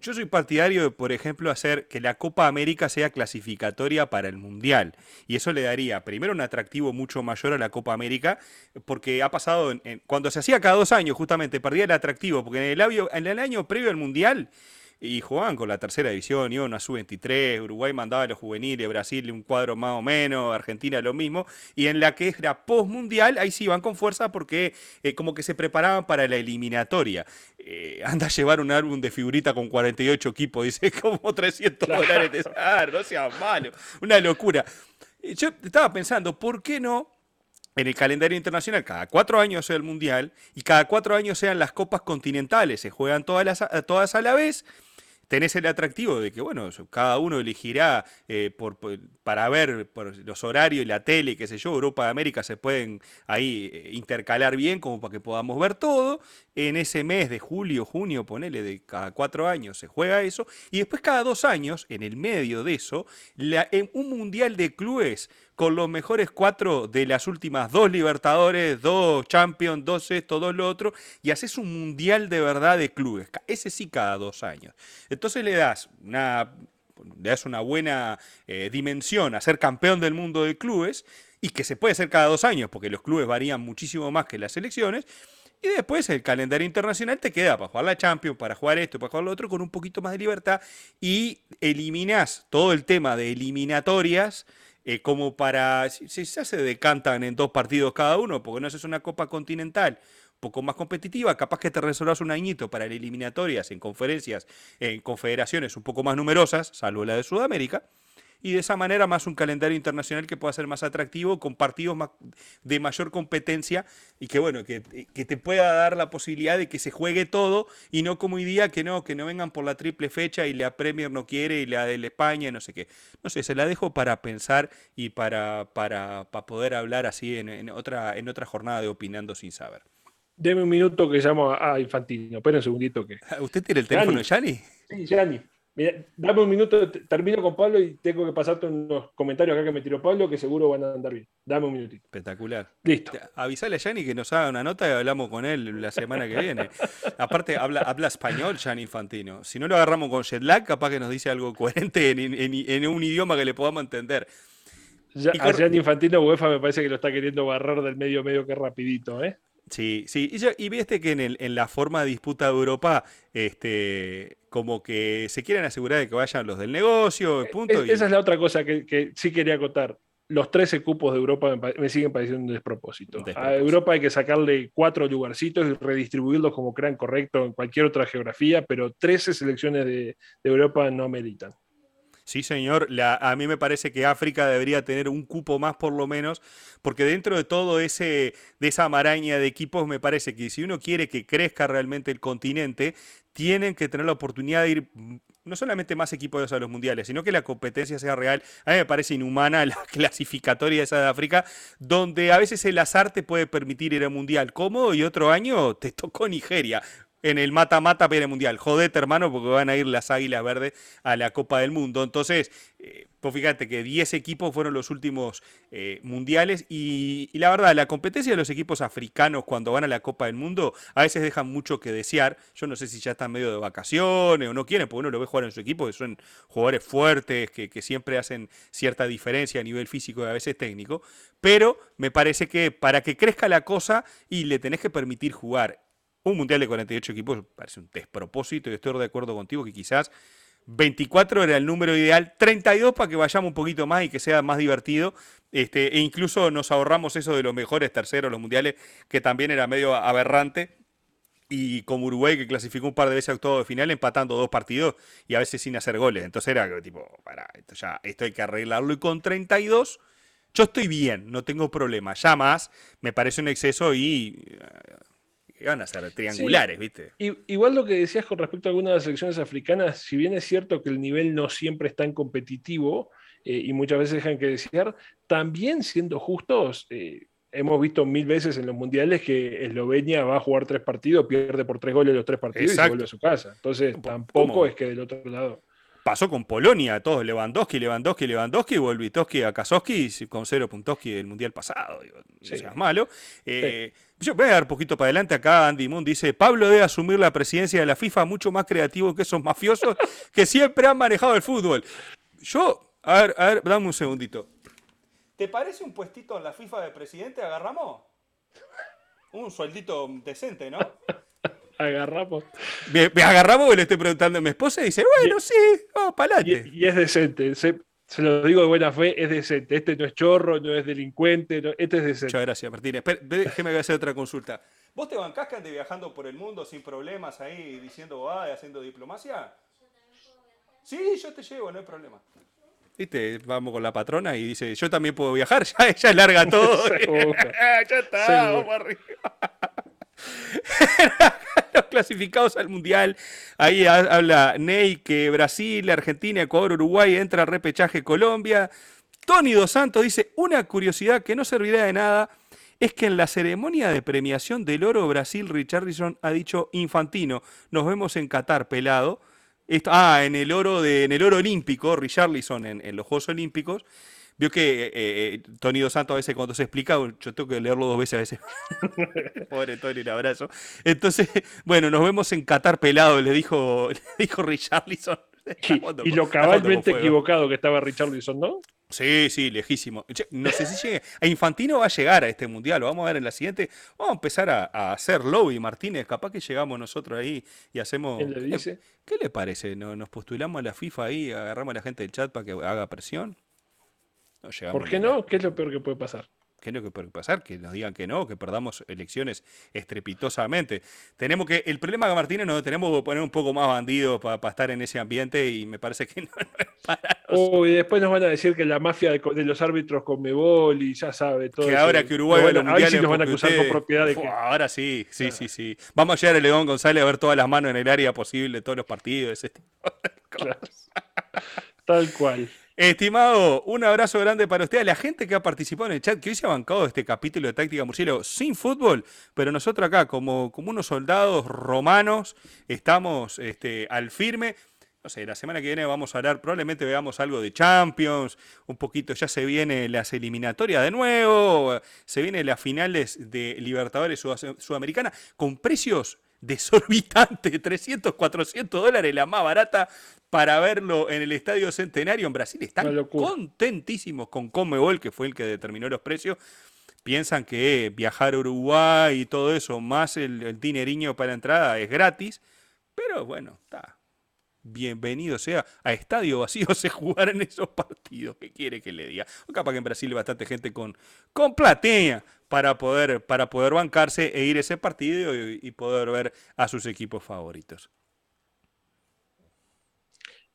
Yo soy partidario de, por ejemplo, hacer que la Copa América sea clasificatoria para el Mundial. Y eso le daría, primero, un atractivo mucho mayor a la Copa América, porque ha pasado, cuando se hacía cada dos años, justamente, perdía el atractivo, porque en el, en el año previo al Mundial y jugaban con la tercera división, iban a sub-23, Uruguay mandaba a los juveniles, Brasil un cuadro más o menos, Argentina lo mismo, y en la que era post-mundial, ahí sí iban con fuerza porque eh, como que se preparaban para la eliminatoria. Eh, anda a llevar un álbum de figurita con 48 equipos, dice como 300 dólares de ah, no sea malo, una locura. Yo estaba pensando, ¿por qué no en el calendario internacional cada cuatro años sea el Mundial y cada cuatro años sean las copas continentales, se juegan todas, las, todas a la vez tenés el atractivo de que, bueno, cada uno elegirá eh, por, para ver por los horarios y la tele, qué sé yo, Europa de América se pueden ahí eh, intercalar bien como para que podamos ver todo. En ese mes de julio, junio, ponele, de cada cuatro años se juega eso. Y después cada dos años, en el medio de eso, en un mundial de clubes con los mejores cuatro de las últimas dos Libertadores, dos Champions, dos esto, dos lo otro, y haces un mundial de verdad de clubes. Ese sí cada dos años. Entonces le das una, le das una buena eh, dimensión a ser campeón del mundo de clubes, y que se puede hacer cada dos años, porque los clubes varían muchísimo más que las selecciones. Y después el calendario internacional te queda para jugar la Champions, para jugar esto, para jugar lo otro, con un poquito más de libertad. Y eliminas todo el tema de eliminatorias eh, como para, si, se se decantan en dos partidos cada uno, porque no haces una Copa Continental un poco más competitiva, capaz que te resolvas un añito para eliminatorias en conferencias, en confederaciones un poco más numerosas, salvo la de Sudamérica, y de esa manera más un calendario internacional que pueda ser más atractivo, con partidos más, de mayor competencia y que bueno, que, que, te pueda dar la posibilidad de que se juegue todo y no como hoy día que no, que no vengan por la triple fecha y la Premier no quiere y la de España, no sé qué. No sé, se la dejo para pensar y para, para, para poder hablar así en, otra, en otra jornada de Opinando sin saber. Deme un minuto que llamo a Infantino. Espera un segundito que. ¿Usted tiene el teléfono de Yanni? Sí, Yanni. Mira, dame un minuto, termino con Pablo y tengo que pasarte unos comentarios acá que me tiró Pablo que seguro van a andar bien. Dame un minutito. Espectacular. Listo. Avisale a Yanni que nos haga una nota y hablamos con él la semana que viene. Aparte, habla, habla español Yanni Infantino. Si no lo agarramos con jet lag, capaz que nos dice algo coherente en, un idioma que le podamos entender. Ya, a Gianni Infantino UEFA me parece que lo está queriendo barrar del medio medio que rapidito, ¿eh? Sí, sí. Y, viste que en, el, en, la forma de disputa de Europa, este, como que se quieren asegurar de que vayan los del negocio, eh, punto. Esa es la otra cosa que, sí quería acotar. Los 13 cupos de Europa me, siguen pareciendo un despropósito. A Europa hay que sacarle cuatro lugarcitos y redistribuirlos como crean correcto en cualquier otra geografía, pero 13 selecciones de, de Europa no meritan. Sí, señor. a mí me parece que África debería tener un cupo más por lo menos, porque dentro de todo ese de esa maraña de equipos me parece que si uno quiere que crezca realmente el continente, tienen que tener la oportunidad de ir mm, no solamente más equipos a los mundiales, sino que la competencia sea real. A mí me parece inhumana la clasificatoria esa de África, donde a veces el azar te puede permitir ir a mundial cómodo y otro año te tocó Nigeria en el mata-mata para el mundial. Jodete, hermano, porque van a ir las águilas verdes a la Copa del Mundo. Entonces, eh, pues fíjate que 10 equipos fueron los últimos eh, mundiales y, la verdad, la competencia de los equipos africanos cuando van a la Copa del Mundo a veces dejan mucho que desear. Yo no sé si ya están medio de vacaciones o no quieren, porque uno lo ve jugar en su equipo, que son jugadores fuertes, que, que siempre hacen cierta diferencia a nivel físico y a veces técnico, pero me parece que para que crezca la cosa y le tenés que permitir jugar un mundial de 48 equipos, parece un despropósito y estoy de acuerdo contigo que quizás 24 era el número ideal, 32 para que vayamos un poquito más y que sea más divertido. Este, e incluso nos ahorramos eso de los mejores terceros, los mundiales, que también era medio aberrante. Y como Uruguay, que clasificó un par de veces a octavo de final, empatando dos partidos y a veces sin hacer goles. Entonces era tipo, para, esto ya, esto hay que arreglarlo. Y con 32, yo estoy bien, no tengo problema. Ya más, me parece un exceso y van a ser triangulares, ¿viste? igual lo que decías con respecto a algunas de las selecciones africanas, si bien es cierto que el nivel no siempre es tan competitivo eh, y muchas veces dejan que desear, también siendo justos, eh, hemos visto mil veces en los mundiales que Eslovenia va a jugar tres partidos, pierde por tres goles los tres partidos y se vuelve a su casa. Entonces tampoco es que del otro lado pasó con Polonia, todos Lewandowski, Lewandowski, Lewandowski, Volvitoski, Akasowski con cero Puntoski el mundial pasado. Digo, no malo. Eh, yo voy a dar un poquito para adelante acá. Andy Moon dice: Pablo debe asumir la presidencia de la FIFA mucho más creativo que esos mafiosos que siempre han manejado el fútbol. Yo, a ver, a ver, dame un segundito. ¿Te parece un puestito en la FIFA de presidente? ¿Agarramos? Un sueldito decente, ¿no? Agarramos. Me, agarramos y le estoy preguntando a mi esposa y dice, bueno, sí, vamos para adelante. Y, es decente, se, lo digo de buena fe, es decente. Este no es chorro, no es delincuente, este es decente. Muchas gracias, Martínez. déjeme hacer otra consulta. ¿Vos te bancás que ande viajando por el mundo sin problemas ahí, diciendo y haciendo diplomacia? Sí, yo te llevo, no hay problema. ¿Viste? Vamos con la patrona y dice, yo también puedo viajar, ya ella larga todo. ya está, vamos arriba. los clasificados al Mundial. Ahí habla Ney que Brasil, Argentina, Ecuador, Uruguay entra al repechaje Colombia. Tony Dos Santos dice, una curiosidad que no servirá de nada es que en la ceremonia de premiación del oro Brasil, Richardson ha dicho infantino, nos vemos en Qatar, pelado. ah, en el oro, de, en el oro olímpico, Richarlison en, en los Juegos Olímpicos. Vio que eh, eh, Tony Dos Santos a veces cuando se explica, yo tengo que leerlo dos veces a veces. Pobre Tony, un abrazo. Entonces, bueno, nos vemos en Qatar pelado, le dijo, le dijo Richarlison. Y, lo cabalmente equivocado que estaba Richarlison, ¿no? Sí, sí, lejísimo. No sé si llegue. A Infantino va a llegar a este mundial, lo vamos a ver en la siguiente. Vamos a empezar a, hacer lobby, Martínez. Capaz que llegamos nosotros ahí y hacemos. ¿Qué le, dice? ¿Qué le parece? ¿Nos postulamos a la FIFA ahí, agarramos a la gente del chat para que haga presión? ¿Por qué no? ¿Qué es lo peor que puede pasar? ¿Qué es lo que puede pasar? Que nos digan que no, que perdamos elecciones estrepitosamente. Tenemos que, el problema, Martínez, nos tenemos que poner un poco más bandidos para estar en ese ambiente y me parece que no, es para Uy, después nos van a decir que la mafia de, los árbitros con Mebol y ya sabe todo. Que ahora que Uruguay va a los mundiales. sí nos van a acusar con propiedad de que. Ahora sí, sí, sí, sí. Vamos a llegar a León González a ver todas las manos en el área posible de todos los partidos. Ese tipo Tal cual. Estimado, un abrazo grande para usted, a la gente que ha participado en el chat, que hoy se ha bancado este capítulo de Táctica Murciélago sin fútbol, pero nosotros acá, como, como unos soldados romanos, estamos este, al firme. No sé, la semana que viene vamos a hablar, probablemente veamos algo de Champions, un poquito, ya se vienen las eliminatorias de nuevo, se vienen las finales de Libertadores Sudamericana, con precios desorbitantes, 300, 400 dólares, la más barata para verlo en el Estadio Centenario en Brasil. Están contentísimos con Comebol, que fue el que determinó los precios. Piensan que viajar a Uruguay y todo eso, más el, el dineriño para entrada, es gratis. Pero bueno, está. Bienvenido sea a estadio vacío se jugar en esos partidos. ¿Qué quiere que le diga? O capaz que en Brasil hay bastante gente con, con platea para poder, para poder bancarse e ir ese partido y poder ver a sus equipos favoritos.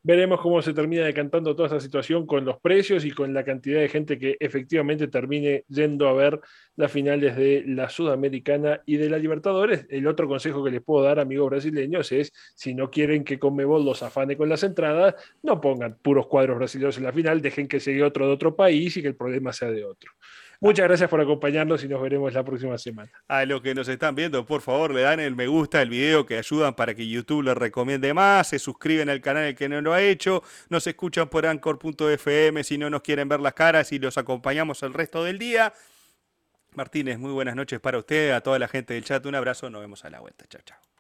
Veremos cómo se termina decantando toda esta situación con los precios y con la cantidad de gente que efectivamente termine yendo a ver las finales de la Sudamericana y de la Libertadores. El otro consejo que les puedo dar, amigos brasileños, es si no quieren que Conmebol los afane con las entradas, no pongan puros cuadros brasileños en la final, dejen que llegue otro de otro país y que el problema sea de otro. Muchas gracias por acompañarnos y nos veremos la próxima semana. A los que nos están viendo, por favor, le dan el me gusta al video que ayudan para que YouTube le recomiende más, se suscriben al canal el que no lo ha hecho, nos escuchan por anchor.fm si no nos quieren ver las caras y los acompañamos el resto del día. Martínez, muy buenas noches para usted, a toda la gente del chat, un abrazo, nos vemos a la vuelta. Chao, chao.